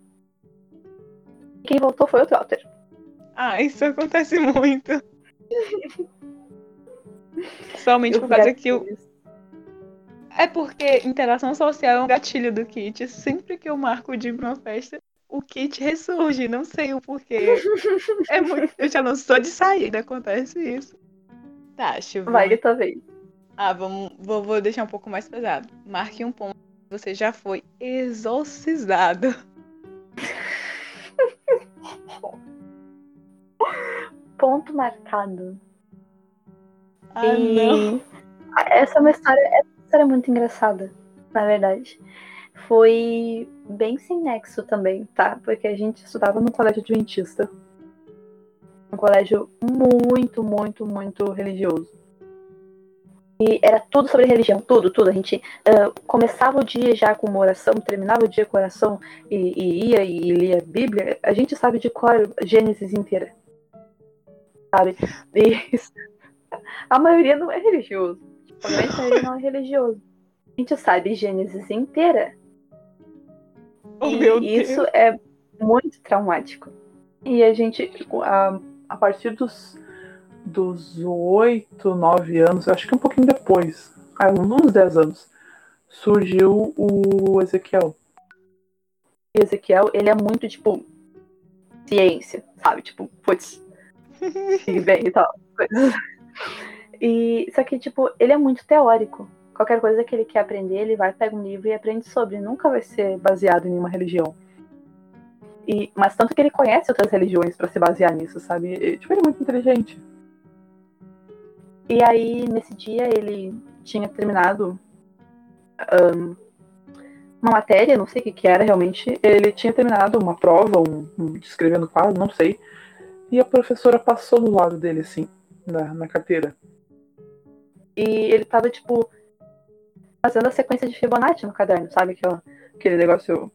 E quem voltou foi o Trotter. Ah, isso acontece muito. Somente por causa que o. É porque interação social é um gatilho do Kit. Sempre que eu marco o dia pra uma festa, o Kit ressurge. Não sei o porquê. É muito... Eu já não sou de saída, acontece isso. Tá, ver. Vai, tua vez. Ah, vamos, vou, vou deixar um pouco mais pesado. Marque um ponto. Você já foi exorcizado. Ponto marcado. Ah, E não. Essa é uma história, essa é história muito engraçada, na verdade. Foi bem sem nexo também, tá? Porque a gente estudava no colégio adventista. Um colégio muito, muito, muito religioso. E era tudo sobre religião, tudo, tudo. A gente ah, começava o dia já com uma oração, terminava o dia com oração e, e ia e lia a Bíblia. A gente sabe de cor Gênesis inteira. Sabe? A maioria não é religioso. A maioria não é religioso. A gente sabe Gênesis inteira. Oh, e isso é muito traumático. E a gente, a, a partir dos, dos 8, 9 anos, acho que um pouquinho depois, uns 10 anos, surgiu o Ezequiel. E Ezequiel, ele é muito, tipo, ciência, sabe? Tipo, putz, Big Bang e tal. E, só que, tipo, ele é muito teórico. Qualquer coisa que ele quer aprender, ele vai, pega um livro e aprende sobre. Nunca vai ser baseado em nenhuma religião. E, mas tanto que ele conhece outras religiões pra se basear nisso, sabe? E, tipo, ele é muito inteligente. E aí, nesse dia, ele tinha terminado ahn, uma matéria, não sei o que, que era realmente. Ele tinha terminado uma prova, um, um escrevendo quadro, não sei. E a professora passou do lado dele, assim, na, na carteira. E ele tava, tipo, fazendo a sequência de Fibonacci no caderno, sabe? Aquela, aquele negócio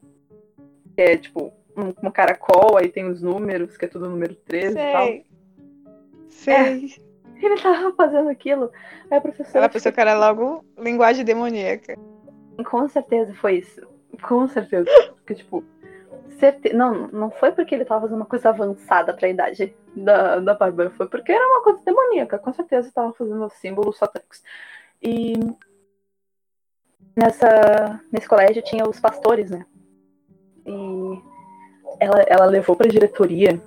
que é, tipo, um, um caracol, aí tem os números, que é tudo número 13 e tal. Sei. Sei. Ele tava fazendo aquilo. Aí a professora. Ela pensou que era logo linguagem demoníaca. Com certeza foi isso. Com certeza. Porque, tipo, certe... não, não foi porque ele tava fazendo uma coisa avançada pra idade da, da Bárbara, foi porque era uma coisa demoníaca. Com certeza tava fazendo símbolos satânicos. E nessa, nesse colégio tinha os pastores, né? E ela, ela levou pra diretoria.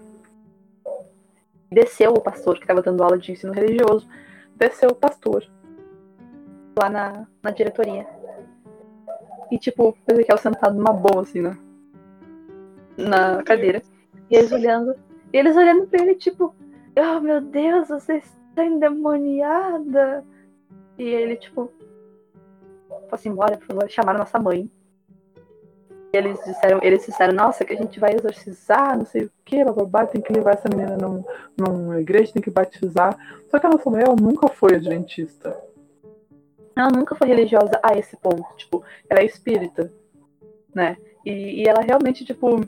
Desceu o pastor que tava dando aula de ensino religioso. Desceu o pastor lá na, na diretoria. E, tipo, o Ezequiel sentado numa boa, assim, né? Na cadeira. E eles olhando. E eles olhando pra ele, tipo, oh meu Deus, você está endemoniada. E ele, tipo, fosse embora, por favor, chamaram nossa mãe. E eles disseram, eles disseram, nossa, que a gente vai exorcizar, não sei o que, bababá, tem que levar essa menina num, numa igreja, tem que batizar. Só que a nossa mãe, ela nunca foi adventista. Ela nunca foi religiosa a esse ponto. Tipo, ela é espírita, né? E, e ela realmente, tipo,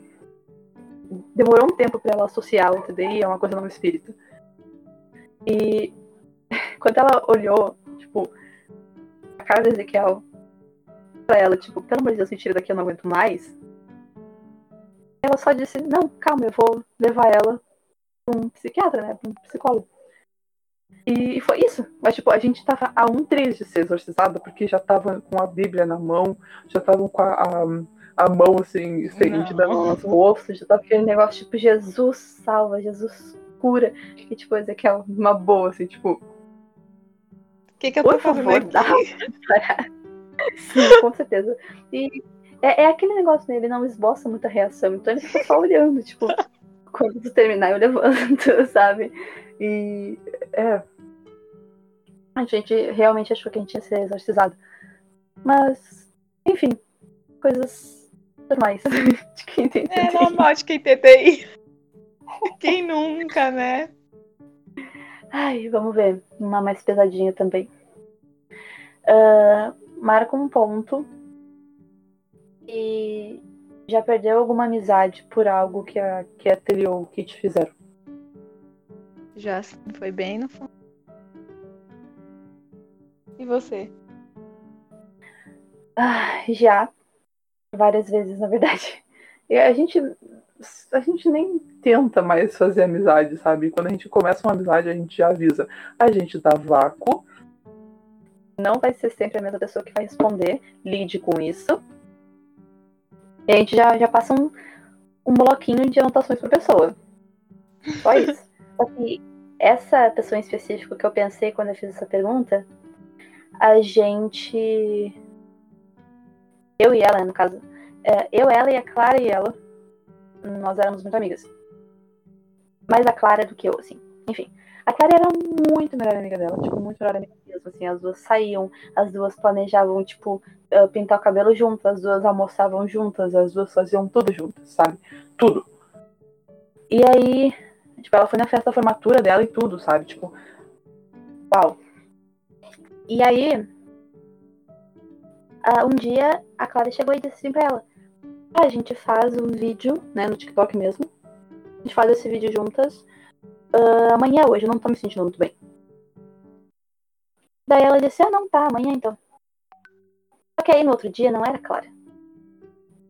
demorou um tempo pra ela associar o TDI a uma coisa não espírita. E quando ela olhou, tipo, a cara do Ezequiel pra ela, tipo, pelo amor de Deus, me tira daqui, eu não aguento mais. Ela só disse, não, calma, eu vou levar ela pra um psiquiatra, né? Pra um psicólogo. E, foi isso. Mas, tipo, a gente tava a um três de ser exorcizada, porque já tava com a Bíblia na mão, já tava com a, a, a mão, assim, estendida Não. no nosso rosto, já tava aquele negócio, tipo, Jesus salva, Jesus cura. E, tipo, Ezequiel, uma boa, assim, tipo, O que, que eu por tô fazendo favor, aqui? dá Sim, com certeza. E é, é aquele negócio, né? Ele não esboça muita reação, então ele fica só olhando, tipo, quando tu terminar eu levanto, sabe? E é. A gente realmente achou que a gente ia ser exorcizado. Mas, enfim, coisas normais de quem tem É TDI. normal de quem tem TI. Quem nunca, né? Ai, vamos ver. Uma mais pesadinha também. Ah, marca um ponto. E Já perdeu alguma amizade por algo que a Kathleen ou o Kit fizeram? Já foi bem no fundo. E você? Ah, já. Várias vezes, na verdade. E a gente. A gente nem tenta mais fazer amizade, sabe? Quando a gente começa uma amizade, a gente já avisa. A gente dá vácuo. Não vai ser sempre a mesma pessoa que vai responder. Lide com isso. E a gente já, já passa um, um bloquinho de anotações por pessoa. Só isso. Só que essa pessoa em específico que eu pensei quando eu fiz essa pergunta, a gente. Eu e ela, no caso. É, eu, ela e a Clara e ela. Nós éramos muito amigas. Mais a Clara do que eu, assim. Enfim. A Clara era muito melhor amiga dela, tipo, muito melhor amiga mesmo, assim. As duas saíam, as duas planejavam, tipo, pintar o cabelo juntas, as duas almoçavam juntas, as duas faziam tudo juntas, sabe? Tudo. E aí, tipo, ela foi na festa da formatura dela e tudo, sabe? Tipo, uau. E aí, uh, um dia a Clara chegou e disse assim pra ela: ah, a gente faz um vídeo, né, no TikTok mesmo. A gente faz esse vídeo juntas. Uh, amanhã, hoje, eu não tô me sentindo muito bem. Daí ela disse: ah, não, tá, amanhã então. Só que aí no outro dia não era Clara.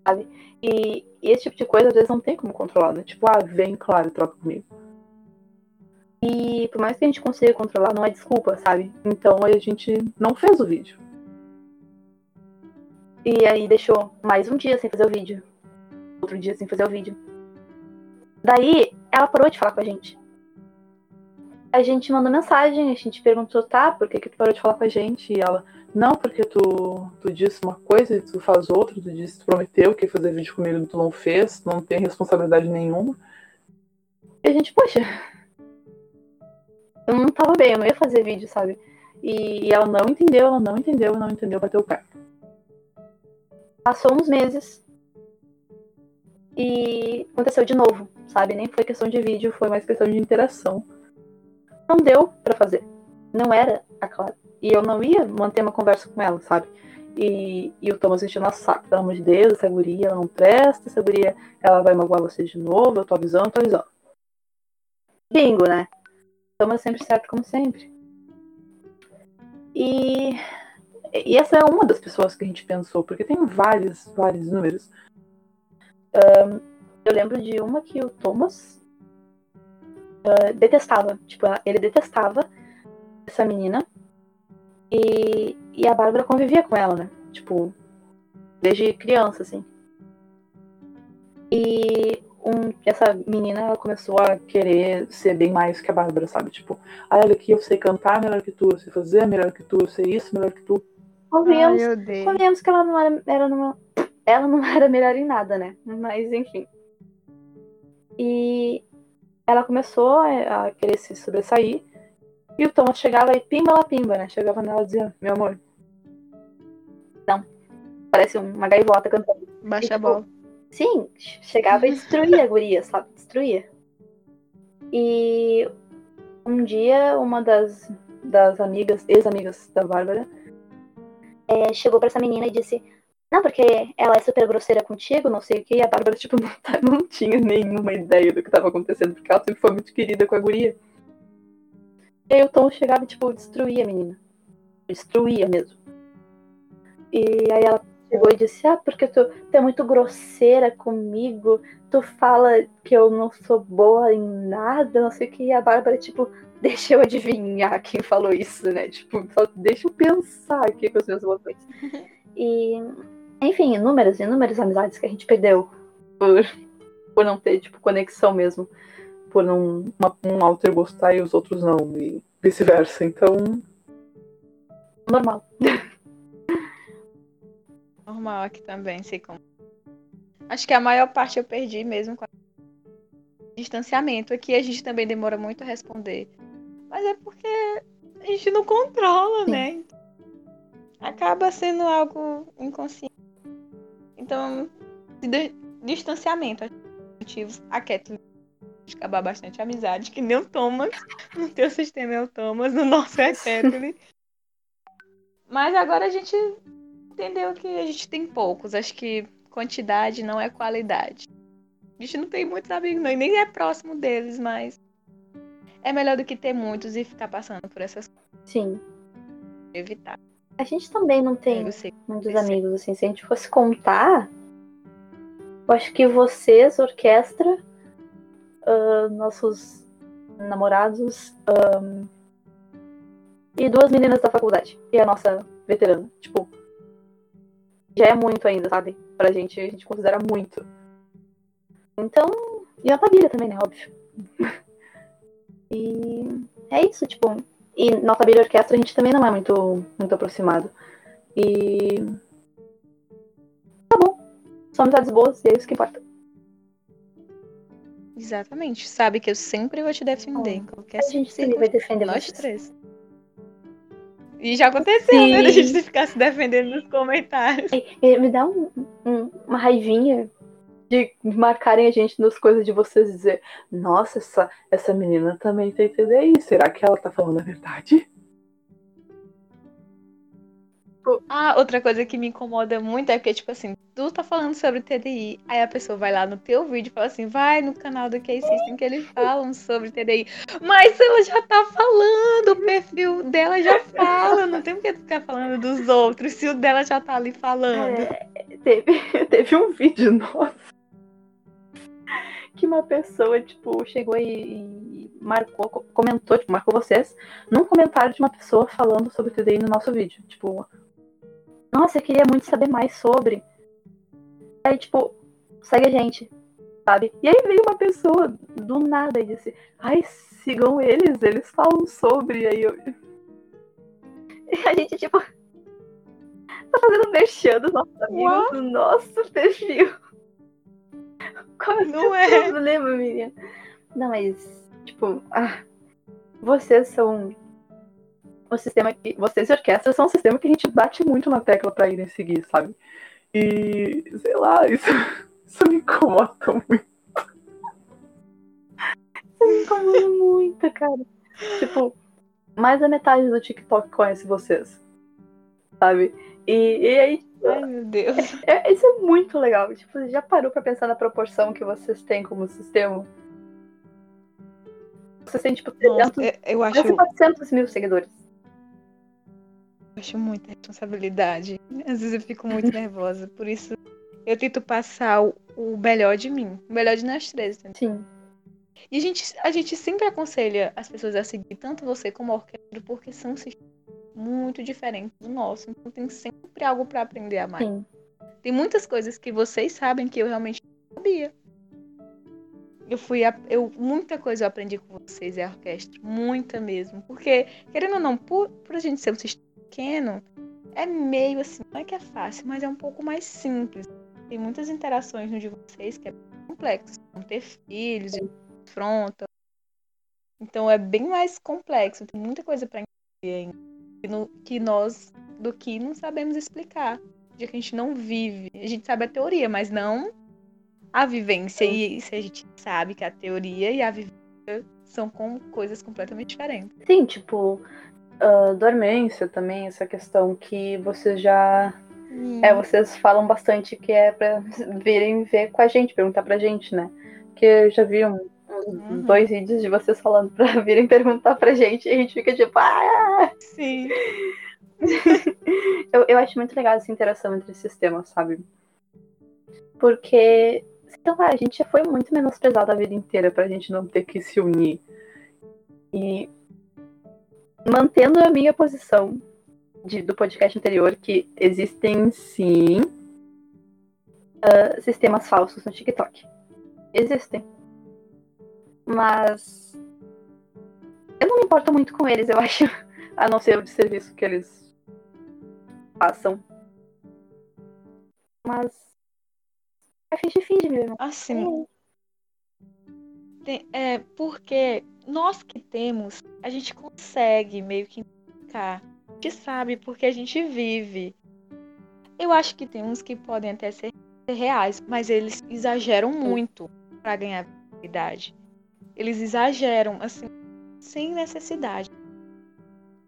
Sabe? E, e esse tipo de coisa às vezes não tem como controlar, né? Tipo, ah, vem, Clara, troca comigo. E por mais que a gente consiga controlar, não é desculpa, sabe? Então a gente não fez o vídeo. E aí deixou mais um dia sem fazer o vídeo. Outro dia sem fazer o vídeo. Daí ela parou de falar com a gente. A gente mandou mensagem, a gente perguntou, tá, por que, que tu parou de falar com a gente? E ela, não, porque tu, tu disse uma coisa e tu faz outra, tu disse, tu prometeu que fazer vídeo comigo e tu não fez, não tem responsabilidade nenhuma. E a gente, poxa, eu não tava bem, eu não ia fazer vídeo, sabe? E ela não entendeu, ela não entendeu, não entendeu, bateu o pé. Passou uns meses e aconteceu de novo, sabe? Nem foi questão de vídeo, foi mais questão de interação. Não deu para fazer. Não era a Clara. E eu não ia manter uma conversa com ela, sabe? E, e o Thomas enchendo nosso saco, pelo amor de Deus, essa guria ela não presta, essa guria ela vai magoar você de novo, eu tô avisando, tô avisando. Bingo, né? Thomas sempre certo como sempre. E, e essa é uma das pessoas que a gente pensou, porque tem vários, vários números. Um, eu lembro de uma que o Thomas uh, detestava. Tipo, ele detestava essa menina. E, e a Bárbara convivia com ela, né? Tipo, desde criança, assim. E um, essa menina ela começou a querer ser bem mais que a Bárbara, sabe? Tipo, ah, olha aqui, eu sei cantar melhor que tu, eu sei fazer melhor que tu, eu sei isso melhor que tu. Convenhamos, convenhamos que ela não era, era numa, ela não era melhor em nada, né? Mas enfim. E ela começou a querer se sobressair. E o Thomas chegava e pimba la pimba, né? Chegava nela e dizia, meu amor. Não. Parece uma gaivota cantando. Baixa e, tipo, a bola. Sim, chegava e destruía a guria, sabe? Destruía. E um dia, uma das, das amigas, ex-amigas da Bárbara, é, chegou para essa menina e disse: Não, porque ela é super grosseira contigo, não sei o que. E a Bárbara, tipo, não, tá, não tinha nenhuma ideia do que estava acontecendo, porque ela sempre foi muito querida com a guria. E aí o Tom chegava e, tipo, destruía a menina. Destruía mesmo. E aí ela chegou e disse: Ah, porque tu, tu é muito grosseira comigo, tu fala que eu não sou boa em nada, não sei o que. E a Bárbara, tipo, deixa eu adivinhar quem falou isso, né? Tipo, só deixa eu pensar aqui com os meus botões. E, enfim, inúmeras, inúmeras amizades que a gente perdeu por, por não ter, tipo, conexão mesmo. Por não, uma, um alter gostar e os outros não, e vice-versa. Então, normal. normal aqui também, sei como. Acho que a maior parte eu perdi mesmo com distanciamento. Aqui a gente também demora muito a responder. Mas é porque a gente não controla, Sim. né? Acaba sendo algo inconsciente. Então, distanciamento. Motivos. A Kathleen acabar bastante amizade, que nem o Thomas. No teu sistema é o Thomas, no nosso é Kathleen. Mas agora a gente entendeu que a gente tem poucos. Acho que quantidade não é qualidade. A gente não tem muitos amigos, não, e nem é próximo deles, mas é melhor do que ter muitos e ficar passando por essas coisas. Sim. Evitar. A gente também não tem muitos amigos, assim. Se a gente fosse contar, eu acho que vocês, orquestra, ah, nossos namorados ahn, e duas meninas da faculdade. E a nossa veterana. Tipo, já é muito ainda, sabe? Pra gente, a gente considera muito. Então, e a família também, né? Óbvio. e é isso, tipo. E na família orquestra a gente também não é muito, muito aproximado. E. Tá bom. São amizades boas e é isso que importa. Exatamente. Sabe que eu sempre vou te defender em qualquer A gente sempre vai defender Nós vocês. três. E já aconteceu, Sim. né? A gente ficar se defendendo nos comentários. E me dá um- um- uma raivinha de marcarem a gente nas coisas de vocês dizer, nossa, essa, essa menina também tem TDI. Será que ela tá falando a verdade? Ah, outra coisa que me incomoda muito é porque, tipo assim, tu tá falando sobre TDI, aí a pessoa vai lá no teu vídeo e fala assim, vai no canal do K-System que eles falam sobre TDI. Mas ela já tá falando, o perfil dela já fala, não tem por que tu ficar falando dos outros, se o dela já tá ali falando. É, teve, teve um vídeo nosso que uma pessoa, tipo, chegou e, e marcou, co- comentou, tipo, marcou vocês num comentário de uma pessoa falando sobre TDI no nosso vídeo. Tipo, nossa, eu queria muito saber mais sobre. Aí, tipo, segue a gente, sabe? E aí veio uma pessoa do nada e disse, ai, sigam eles, eles falam sobre. E aí eu. E a gente, tipo, tá fazendo merchan dos nossos amigos do nosso perfil. Como Não é? problema, menina? Não, mas, tipo, ah, vocês são o sistema que. Vocês e orquestra são um sistema que a gente bate muito na tecla pra irem seguir, sabe? E, sei lá, isso, isso me incomoda muito. Isso me incomoda muito, cara. Tipo, mais da metade do TikTok conhece vocês. Sabe? E, e aí, Ai, meu Deus. é, isso é muito legal. Tipo, você já parou pra pensar na proporção que vocês têm como sistema? Vocês têm, tipo, 300, Nossa, eu- eu acho, quase 400 mil seguidores. acho muita responsabilidade. Às vezes eu fico muito nervosa, por isso eu tento passar o, o melhor de mim, o melhor de nós três, entendeu? Sim. E a gente, a gente sempre aconselha as pessoas a seguir tanto você como a orquestra, porque são sistemas muito diferentes do nosso. Então tem sempre algo para aprender a mais. Sim. Tem muitas coisas que vocês sabem que eu realmente não sabia. Eu fui a- eu muita coisa eu aprendi com vocês e a orquestra, muita mesmo, porque querendo ou não, por, por a gente ser um sistema pequeno, é meio assim, não é que é fácil, mas é um pouco mais simples. Tem muitas interações no de vocês que é complexo, como ter filhos, fronta. Então é bem mais complexo, tem muita coisa para entender ainda, que, no- que nós do que não sabemos explicar já que a gente não vive. A gente sabe a teoria, mas não a vivência. E isso a gente sabe que a teoria e a vivência são com coisas completamente diferentes. Sim, tipo, ah, dormência também, essa questão que vocês já. É, vocês falam bastante que é pra virem ver com a gente, perguntar pra gente, né? Porque eu já vi um, Uhum. dois vídeos de vocês falando pra virem perguntar pra gente e a gente fica tipo, ah! Sim. Eu, eu acho muito legal essa interação entre sistemas, sabe? Porque, sei lá, a gente já foi muito menosprezado a vida inteira pra gente não ter que se unir. E mantendo a minha posição de- do podcast anterior, que existem sim ah, sistemas falsos no TikTok. Existem. Mas eu não me importo muito com eles, eu acho. A não ser o de serviço que eles façam. Mas. É finge-finge mesmo. Assim, tem- é porque nós que temos, a gente consegue meio que indicar. A gente sabe porque a gente vive. Eu acho que tem uns que podem até ser reais, mas eles exageram muito para ganhar visibilidade. Eles exageram, assim, sem necessidade.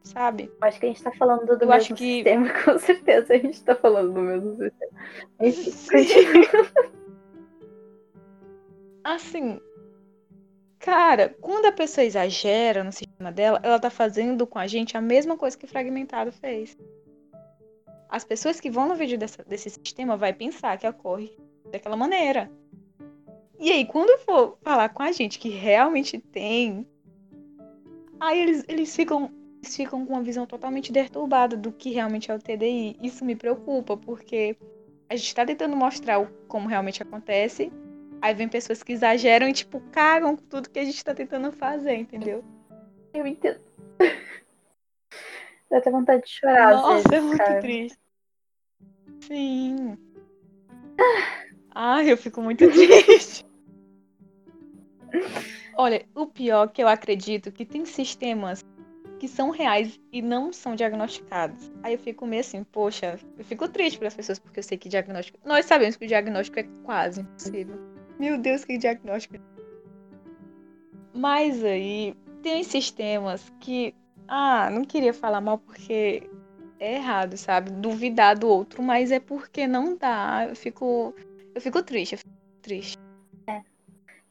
sabe? Eu acho que a gente tá falando do Eu mesmo que- sistema, com certeza a gente tá falando do mesmo sistema. Assim, cara, quando a pessoa exagera no sistema dela, ela tá fazendo com a gente a mesma coisa que Fragmentado fez. As pessoas que vão no vídeo dessa- desse sistema vai pensar que ocorre daquela maneira. E aí, quando for falar com a gente que realmente tem, aí eles, eles ficam eles ficam com uma visão totalmente perturbada do que realmente é o TDI. Isso me preocupa, porque a gente tá tentando mostrar como realmente acontece, Aí vem pessoas que exageram e, tipo, cagam com tudo que a gente tá tentando fazer, entendeu? Eu entendo. Dá até vontade de chorar. Nossa, vezes, é muito cara. triste. Sim. Ai, eu fico muito triste. Olha, o pior é que eu acredito que tem sistemas que são reais e não são diagnosticados. Aí eu fico meio assim, poxa, eu fico triste pelas pessoas porque eu sei que diagnóstico. Nós sabemos que o diagnóstico é quase impossível. Meu Deus, que diagnóstico. Mas aí tem sistemas que, ah, não queria falar mal porque é errado, sabe? Duvidar do outro, mas é porque não dá. Eu fico, eu fico triste, eu fico triste.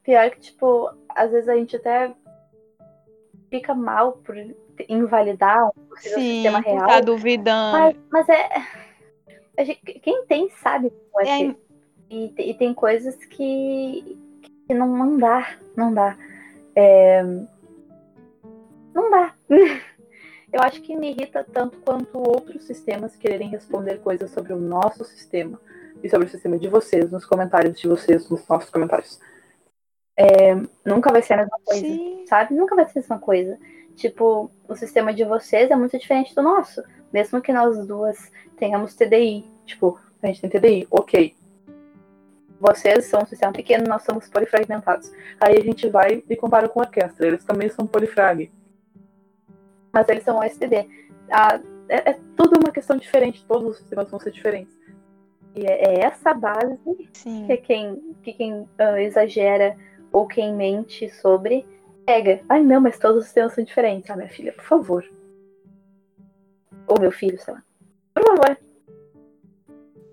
Pior que, tipo, às vezes a gente até fica mal por invalidar um sistema real. tá duvidando. Mas, mas é. a gente- quem tem sabe como é, É, que- e, e tem coisas que, que não, não dá. Não dá. É, não dá. Eu acho que me irrita tanto quanto outros sistemas quererem responder coisas sobre o nosso sistema e sobre o sistema de vocês, nos comentários de vocês, nos nossos comentários. É, nunca vai ser a mesma coisa Sim. sabe? Nunca vai ser a mesma coisa. Tipo, o sistema de vocês é muito diferente do nosso. Mesmo que nós duas tenhamos TDI. Tipo, a gente tem TDI, ok. Vocês são um sistema pequeno, nós somos polifragmentados. Aí a gente vai e compara com a orquestra. Eles também são polifrag. Mas eles são OSTD. Ah, é, é tudo uma questão diferente. Todos os sistemas vão ser diferentes. E é, é essa base Sim. que quem, que quem ah, exagera ou quem mente sobre pega. Ai, não, mas todos os sistemas são diferentes. Ah, minha filha, por favor. Ou meu filho, sei lá. Por favor.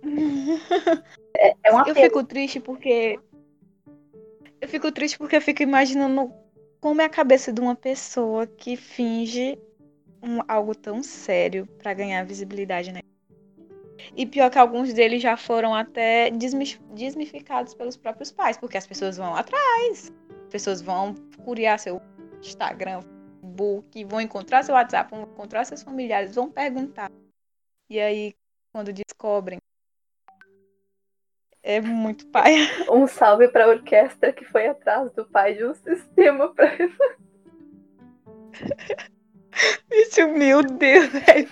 É um Eu apelo. fico triste porque. Eu fico triste porque eu fico imaginando como é a cabeça de uma pessoa que finge um- algo tão sério pra ganhar visibilidade, né? E pior que alguns deles já foram até desmi- desmificados pelos próprios pais, porque as pessoas vão atrás. As pessoas vão curiar seu Instagram, Facebook, vão encontrar seu WhatsApp, vão encontrar seus familiares, vão perguntar. E aí, quando descobrem, é muito pai. Um salve pra orquestra que foi atrás do pai de um sistema pra Bicho, meu Deus, velho.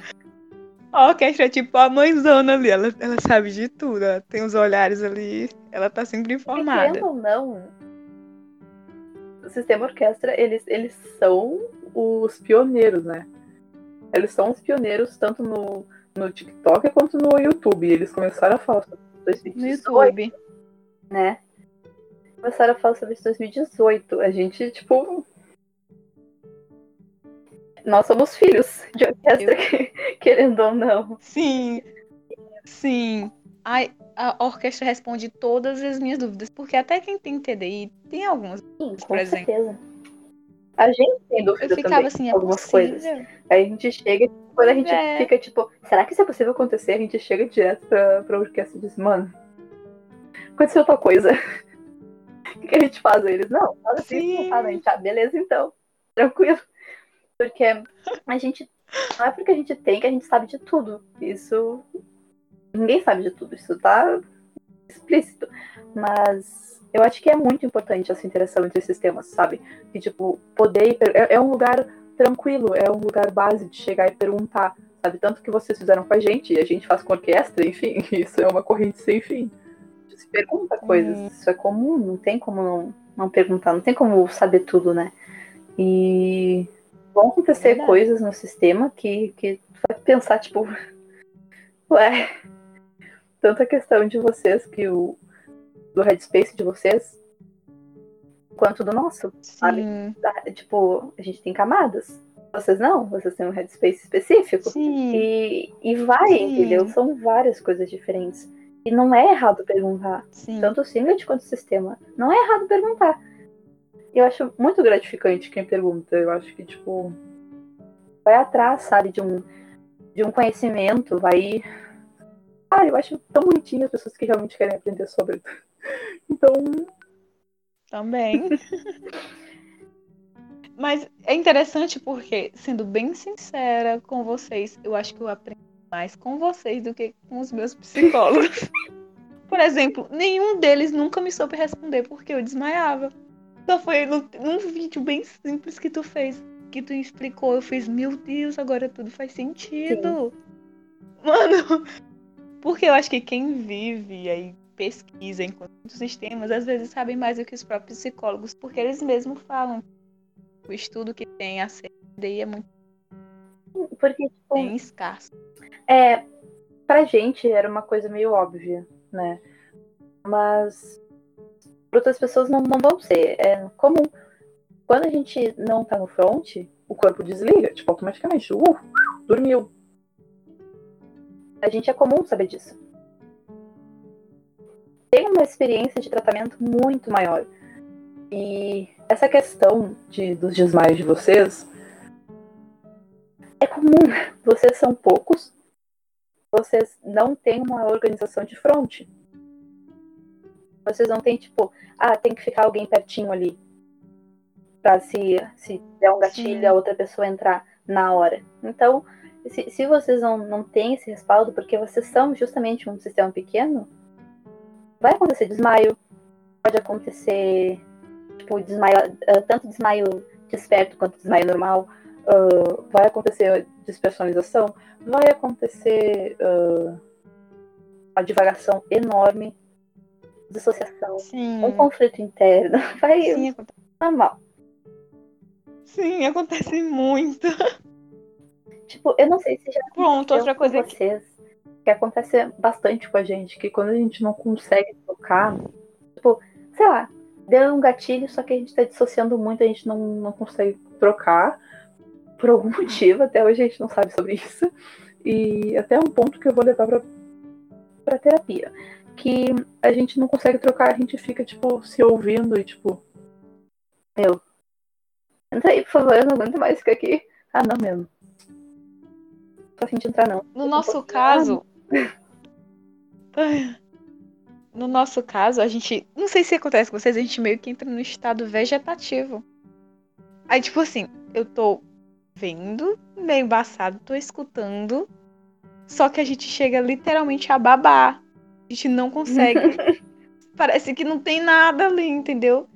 A orquestra é tipo a mãezona ali, ela, ela sabe de tudo, ela tem os olhares ali, ela tá sempre informada. querendo ou não, o sistema orquestra, eles, eles são os pioneiros, né? Eles são os pioneiros tanto no, no TikTok quanto no YouTube. Eles começaram a falar sobre No 2018, YouTube. né? Começaram a falar sobre isso em 2018. A gente, tipo. Nós somos filhos de orquestra, querendo ou não. Sim. Sim. Ai, a orquestra responde todas as minhas dúvidas, porque até quem tem TDI tem algumas. Sim, com Por exemplo. certeza. A gente tem Eu dúvida ficava também assim, é algumas possível? coisas. Aí a gente chega, quando a gente É. fica tipo, será que isso é possível acontecer? A gente chega direto pra, pra orquestra e diz, mano, aconteceu tal coisa. O que, que a gente faz? Aí Eles, não, fala assim, Sim. não fala. A gente, ah, beleza então, tranquilo. Porque a gente, não é porque a gente tem que a gente sabe de tudo. Isso, ninguém sabe de tudo, isso tá explícito. Mas eu acho que é muito importante essa interação entre sistemas, sabe? E, tipo, poder é, é um lugar tranquilo, é um lugar base de chegar e perguntar, sabe? Tanto que vocês fizeram com a gente, e a gente faz com orquestra, enfim, isso é uma corrente sem fim. Se pergunta coisas, Hum. isso é comum, não tem como não, não perguntar, não tem como saber tudo, né? E vão acontecer Verdade. coisas no sistema que, que tu vai pensar, tipo, ué, tanta questão de vocês que o do headspace de vocês quanto do nosso. Sabe? Sim. Ah, Tipo, a gente tem camadas. Vocês não, vocês têm um headspace específico. Sim. E, e vai, Sim. entendeu? São várias coisas diferentes. E não é errado perguntar. Sim. Tanto o Singlet quanto o sistema. Não é errado perguntar. Eu acho muito gratificante quem pergunta. Eu acho que, tipo, vai atrás, sabe, de um, de um conhecimento, vai. Ah, eu acho tão bonitinho as pessoas que realmente querem aprender sobre. Então, Também. Mas é interessante porque, sendo bem sincera com vocês, eu acho que eu aprendo mais com vocês do que com os meus psicólogos. Por exemplo, nenhum deles nunca me soube responder porque eu desmaiava. Só foi no- num vídeo bem simples que tu fez, que tu explicou. Eu fiz, meu Deus, agora tudo faz sentido. Mano, porque eu acho que quem vive aí pesquisa em muitos sistemas, às vezes sabem mais do que os próprios psicólogos, porque eles mesmos falam. O estudo que tem a CDI é muito porque, tipo, bem escasso. É, pra gente era uma coisa meio óbvia, né? Mas para outras pessoas não, não vão ser. É comum. Quando a gente não tá no front, o corpo desliga, tipo, automaticamente. Uh, dormiu. A gente é comum saber disso. Tem uma experiência de tratamento muito maior. E essa questão de, dos desmaios de vocês é comum. Vocês são poucos, vocês não têm uma organização de front. Vocês não têm, tipo, ah, tem que ficar alguém pertinho ali. Pra se, se der um gatilho, Sim. a outra pessoa entrar na hora. Então, se, se vocês não, não têm esse respaldo, porque vocês são justamente um sistema pequeno, vai acontecer desmaio, pode acontecer, tipo, desmaio, ah, tanto desmaio desperto quanto desmaio normal, ah, vai acontecer despersonalização, vai acontecer ah, a divagação enorme, dissociação, Sim. um conflito interno, vai Sim, acontece. normal. Sim, acontece muito. Tipo, eu não sei se já Pronto, outra coisa com que. vocês, que acontece bastante com a gente, que quando a gente não consegue tocar, tipo, sei lá, deu um gatilho, só que a gente tá dissociando muito, a gente não, não consegue trocar, por algum motivo, até hoje a gente não sabe sobre isso. E até um ponto que eu vou levar pra, pra terapia. Que a gente não consegue trocar, a gente fica, tipo, se ouvindo e, tipo, meu, entra aí, por favor, eu não aguento mais ficar aqui. Ah, não mesmo. Tô afim de entrar, não. No nosso caso. No nosso caso, a gente. Não sei se acontece com vocês, a gente meio que entra no estado vegetativo. Aí, tipo assim, eu tô vendo, meio embaçado, tô escutando. Só que a gente chega literalmente a babar. A gente não consegue. Parece que não tem nada ali, entendeu?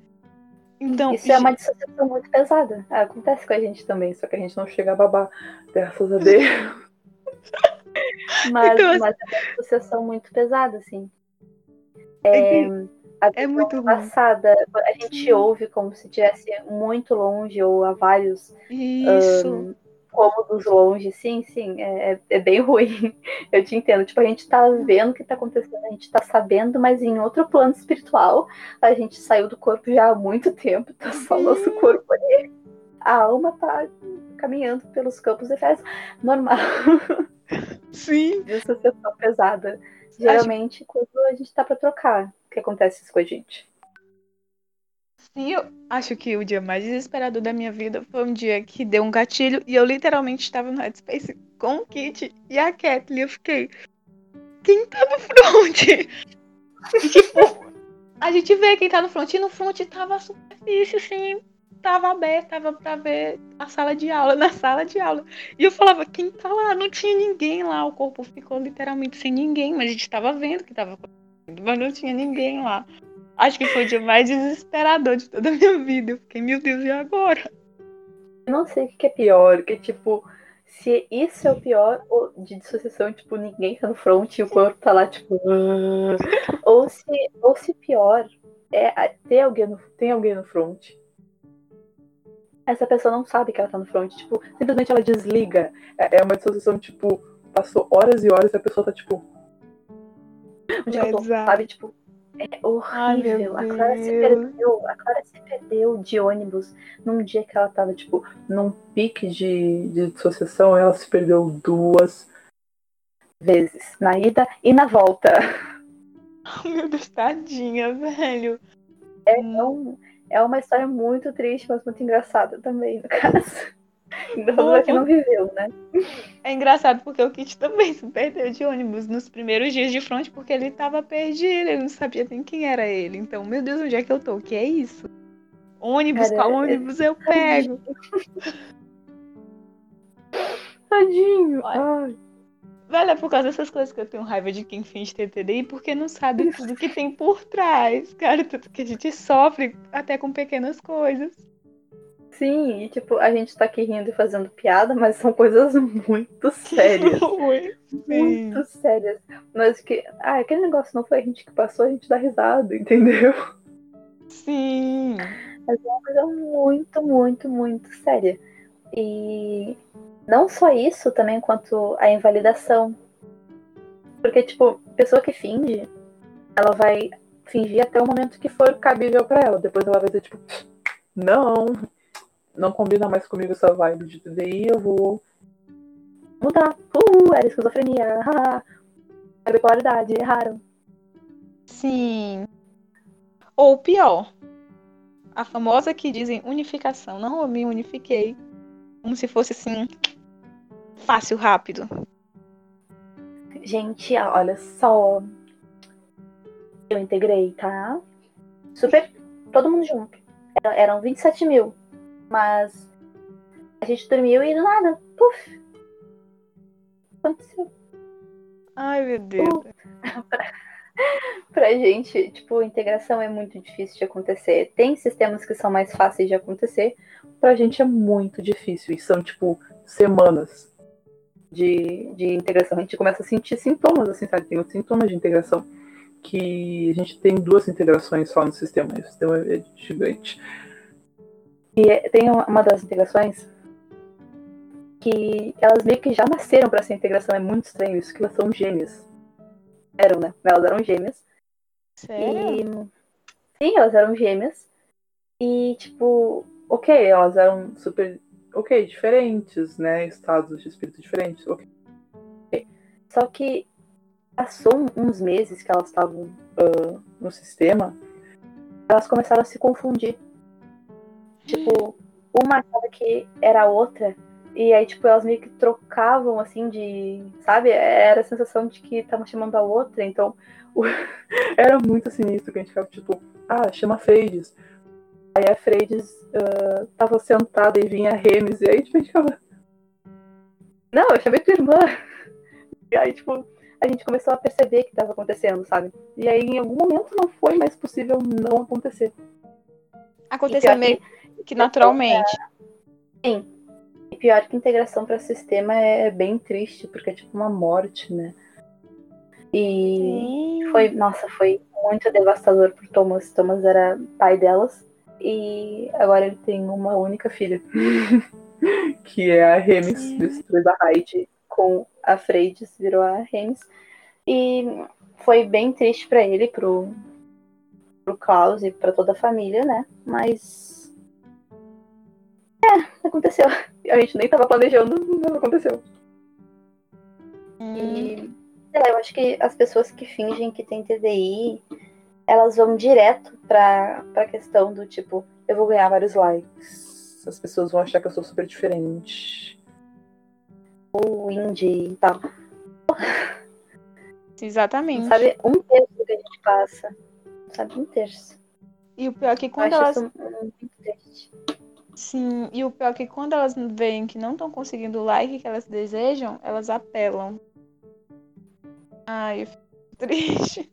Então, Isso é uma dissociação muito pesada. Ah, Acontece com a gente também, só que a gente não chega a babar, graças a Deus. mas, Então, mas é uma dissociação muito pesada, assim. É, a É muito passada, a gente ouve como se estivesse muito longe ou a vários isso. Cômodos longe. Sim, sim, é, é- é bem ruim. Eu te entendo. Tipo, a gente tá vendo o que tá acontecendo, a gente tá sabendo, mas em outro plano espiritual, a gente saiu do corpo já há muito tempo, tá só o nosso corpo ali. A alma tá caminhando pelos campos efésios. Normal, Sim. dissociação pesada. Geralmente, quando a gente tá pra trocar, que acontece isso com a gente. Sim, eu acho que o dia mais desesperador da minha vida foi um dia que deu um gatilho e eu literalmente estava no Headspace com o Kit e a Kathleen. Eu fiquei. Quem tá no front? Tipo, a gente vê quem tá no front e no front tava a superfície, assim, tava aberta, tava pra ver a sala de aula, na sala de aula. E eu falava, quem tá lá? Não tinha ninguém lá. O corpo ficou literalmente sem ninguém, mas a gente tava vendo que tava acontecendo, mas não tinha ninguém lá. Acho que foi o dia mais desesperador de toda a minha vida. Eu fiquei, meu Deus, e agora? Eu não sei o que é pior, que tipo, se isso é o pior ou de dissociação, tipo, ninguém tá no front e o corpo tá lá, tipo. Ou, se, ou se pior é ter alguém no, tem alguém no front. Essa pessoa não sabe que ela tá no front, tipo, simplesmente ela desliga. É, é uma dissociação, tipo, passou horas e horas e a pessoa tá tipo. Onde é que eu tô? Sabe, tipo, É horrível. a Clara se perdeu. A Clara se perdeu de ônibus num dia que ela tava, tipo, num pique de, de dissociação, ela se perdeu duas vezes. Na ida e na volta. Meu Deus, tadinha, velho. É, um, é uma história muito triste, mas muito engraçada também, no caso. Engraçado que não viveu, né? É engraçado porque o Kit também se perdeu de ônibus nos primeiros dias de frente porque ele tava perdido, ele não sabia nem quem era ele. Então, meu Deus, onde é que eu tô? O que é isso? Ônibus, Cara, qual ônibus eu pego? Tadinho. Ai. Velho, é por causa dessas coisas que eu tenho raiva de quem finge ter TDI, porque não sabe tudo que tem por trás. Cara, tudo que a gente sofre até com pequenas coisas. Sim, e tipo, a gente tá aqui rindo e fazendo piada, mas são coisas muito sérias. muito sérias. Mas que. Ah, aquele negócio não foi a gente que passou, a gente dá risada, entendeu? Sim. Mas é uma coisa muito, muito, muito séria. E não só isso, também quanto a invalidação. Porque, tipo, pessoa que finge, ela vai fingir até o momento que for cabível para ela. Depois ela vai dizer, tipo, não, não combina mais comigo essa vibe de TDI, eu vou mudar. Uh, era esquizofrenia. a bipolaridade, erraram. Sim. Ou pior, a famosa que dizem unificação. Não, eu me unifiquei. Como se fosse assim, fácil, rápido. Gente, olha só. Eu integrei, tá? Super. Todo mundo junto. Eram 27 mil. Mas a gente dormiu e do nada, puf! Aconteceu. Ai, meu Deus. Uh, pra, pra gente, tipo, integração é muito difícil de acontecer. Tem sistemas que são mais fáceis de acontecer. Pra gente é muito difícil. E são, tipo, semanas de, de integração. A gente começa a sentir sintomas, assim, sabe? Tem os sintomas de integração. Que a gente tem duas integrações só no sistema. O sistema é gigante. E tem uma das integrações que elas meio que já nasceram para essa integração. É muito estranho isso, que elas são gêmeas. Eram, né? Elas eram gêmeas. Sério? E... Sim, elas eram gêmeas. E, tipo, ok, elas eram super. Ok, diferentes, né? Estados de espírito diferentes. Ok. Só que passou uns meses que elas estavam uh, no sistema, elas começaram a se confundir. Tipo, uma achava que era outra. E aí, tipo, elas meio que trocavam, assim, de. Sabe? Era a sensação de que estavam chamando a outra. Então, o... era muito sinistro que a gente ficava, tipo, ah, chama Freides. Aí a Freides uh, tava sentada e vinha a Remes. E aí, tipo, a gente ficava. Não, eu chamei tua irmã. E aí, tipo, a gente começou a perceber que estava acontecendo, sabe? E aí, em algum momento, não foi mais possível não acontecer. Aconteceu meio. Que que naturalmente. Sim. E pior que integração para sistema é bem triste, porque é tipo uma morte, né? E Sim. foi, nossa, foi muito devastador pro Thomas. Thomas era pai delas. E agora ele tem uma única filha. que é a Remis, destruiu a Hyde com a Freides, virou a Remis. E foi bem triste para ele, pro, pro Klaus e para toda a família, né? Mas é, aconteceu. A gente nem tava planejando, mas aconteceu. Hum. E sei lá, eu acho que as pessoas que fingem que tem TDI, elas vão direto pra, pra questão do tipo, eu vou ganhar vários likes. As pessoas vão achar que eu sou super diferente. Ou indie e tal. Exatamente. Sabe, um terço que a gente passa. Sabe, um terço. E o pior é que quando elas. Muito triste. Sim, e o pior é que quando elas veem que não estão conseguindo o like que elas desejam, elas apelam. Ai, eu fico triste.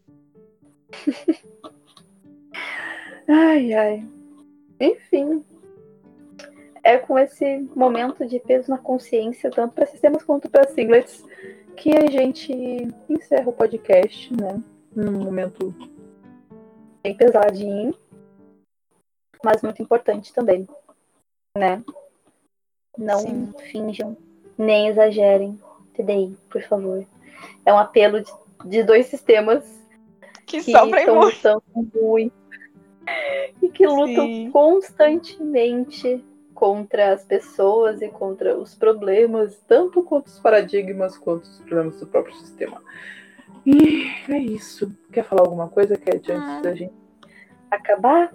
ai, ai. Enfim. É com esse momento de peso na consciência, tanto para sistemas quanto para singlets, que a gente encerra o podcast, né? Num momento bem pesadinho, mas muito importante também né? Não Sim. finjam, nem exagerem. TDI, por favor. É um apelo de, de dois sistemas que, que sofrem estão muito. lutando muito e que lutam Sim. constantemente contra as pessoas e contra os problemas, tanto quanto os paradigmas quanto os problemas do próprio sistema. E é isso. Quer falar alguma coisa, Cat, antes Ah. da gente acabar?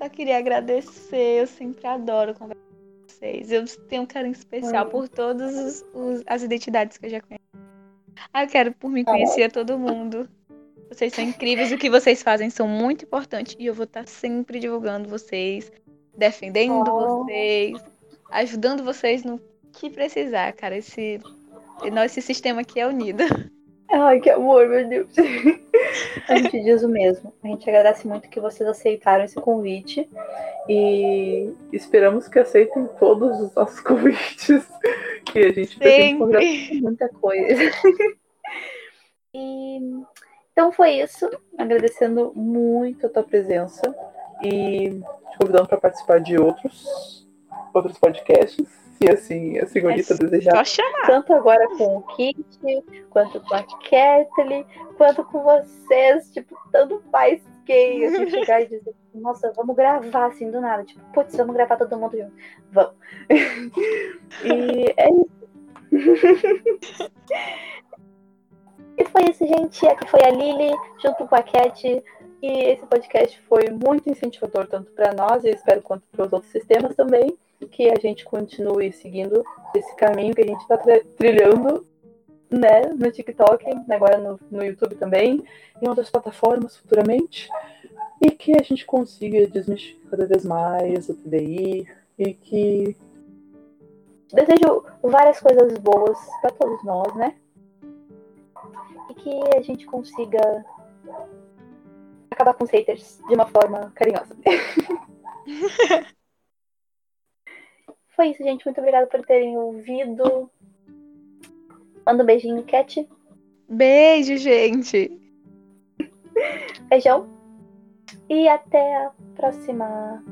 Só queria agradecer, eu sempre adoro conversar com vocês. Eu tenho um carinho especial por todas as identidades que eu já conheço. Ah, eu quero por mim Ah. conhecer todo mundo. Vocês são incríveis, o que vocês fazem são muito importantes e eu vou estar sempre divulgando vocês, defendendo Oh. vocês, ajudando vocês no que precisar, cara. Esse, esse sistema aqui é unido. Ai, que amor, meu Deus. A gente diz o mesmo. A gente agradece muito que vocês aceitaram esse convite. E esperamos que aceitem todos os nossos convites. Que a gente pretende muita coisa. E então foi isso. Agradecendo muito a tua presença e te convidando para participar de outros outros podcasts, se assim a senhorita É chamar. tanto agora com o Kit, quanto com a Kathleen, quanto com vocês, tipo, tanto faz quem assim, chegar e dizer, nossa, vamos gravar assim do nada, tipo, putz, vamos gravar todo mundo junto. Vamos. e é isso. e foi isso, gente. Aqui foi a Lily, junto com a Cat. E esse podcast foi muito incentivador, tanto para nós, e espero, quanto para os outros sistemas também, que a gente continue seguindo esse caminho que a gente está trilhando né, no TikTok, agora no, no YouTube também, em outras plataformas futuramente, e que a gente consiga desmistificar cada vez mais o TDI e que desejo várias coisas boas para todos nós, né? E que a gente consiga acabar com os haters de uma forma carinhosa. Foi isso, gente. Muito obrigada por terem ouvido. Manda um beijinho, Cat. Beijo, gente. Beijão. E até a próxima.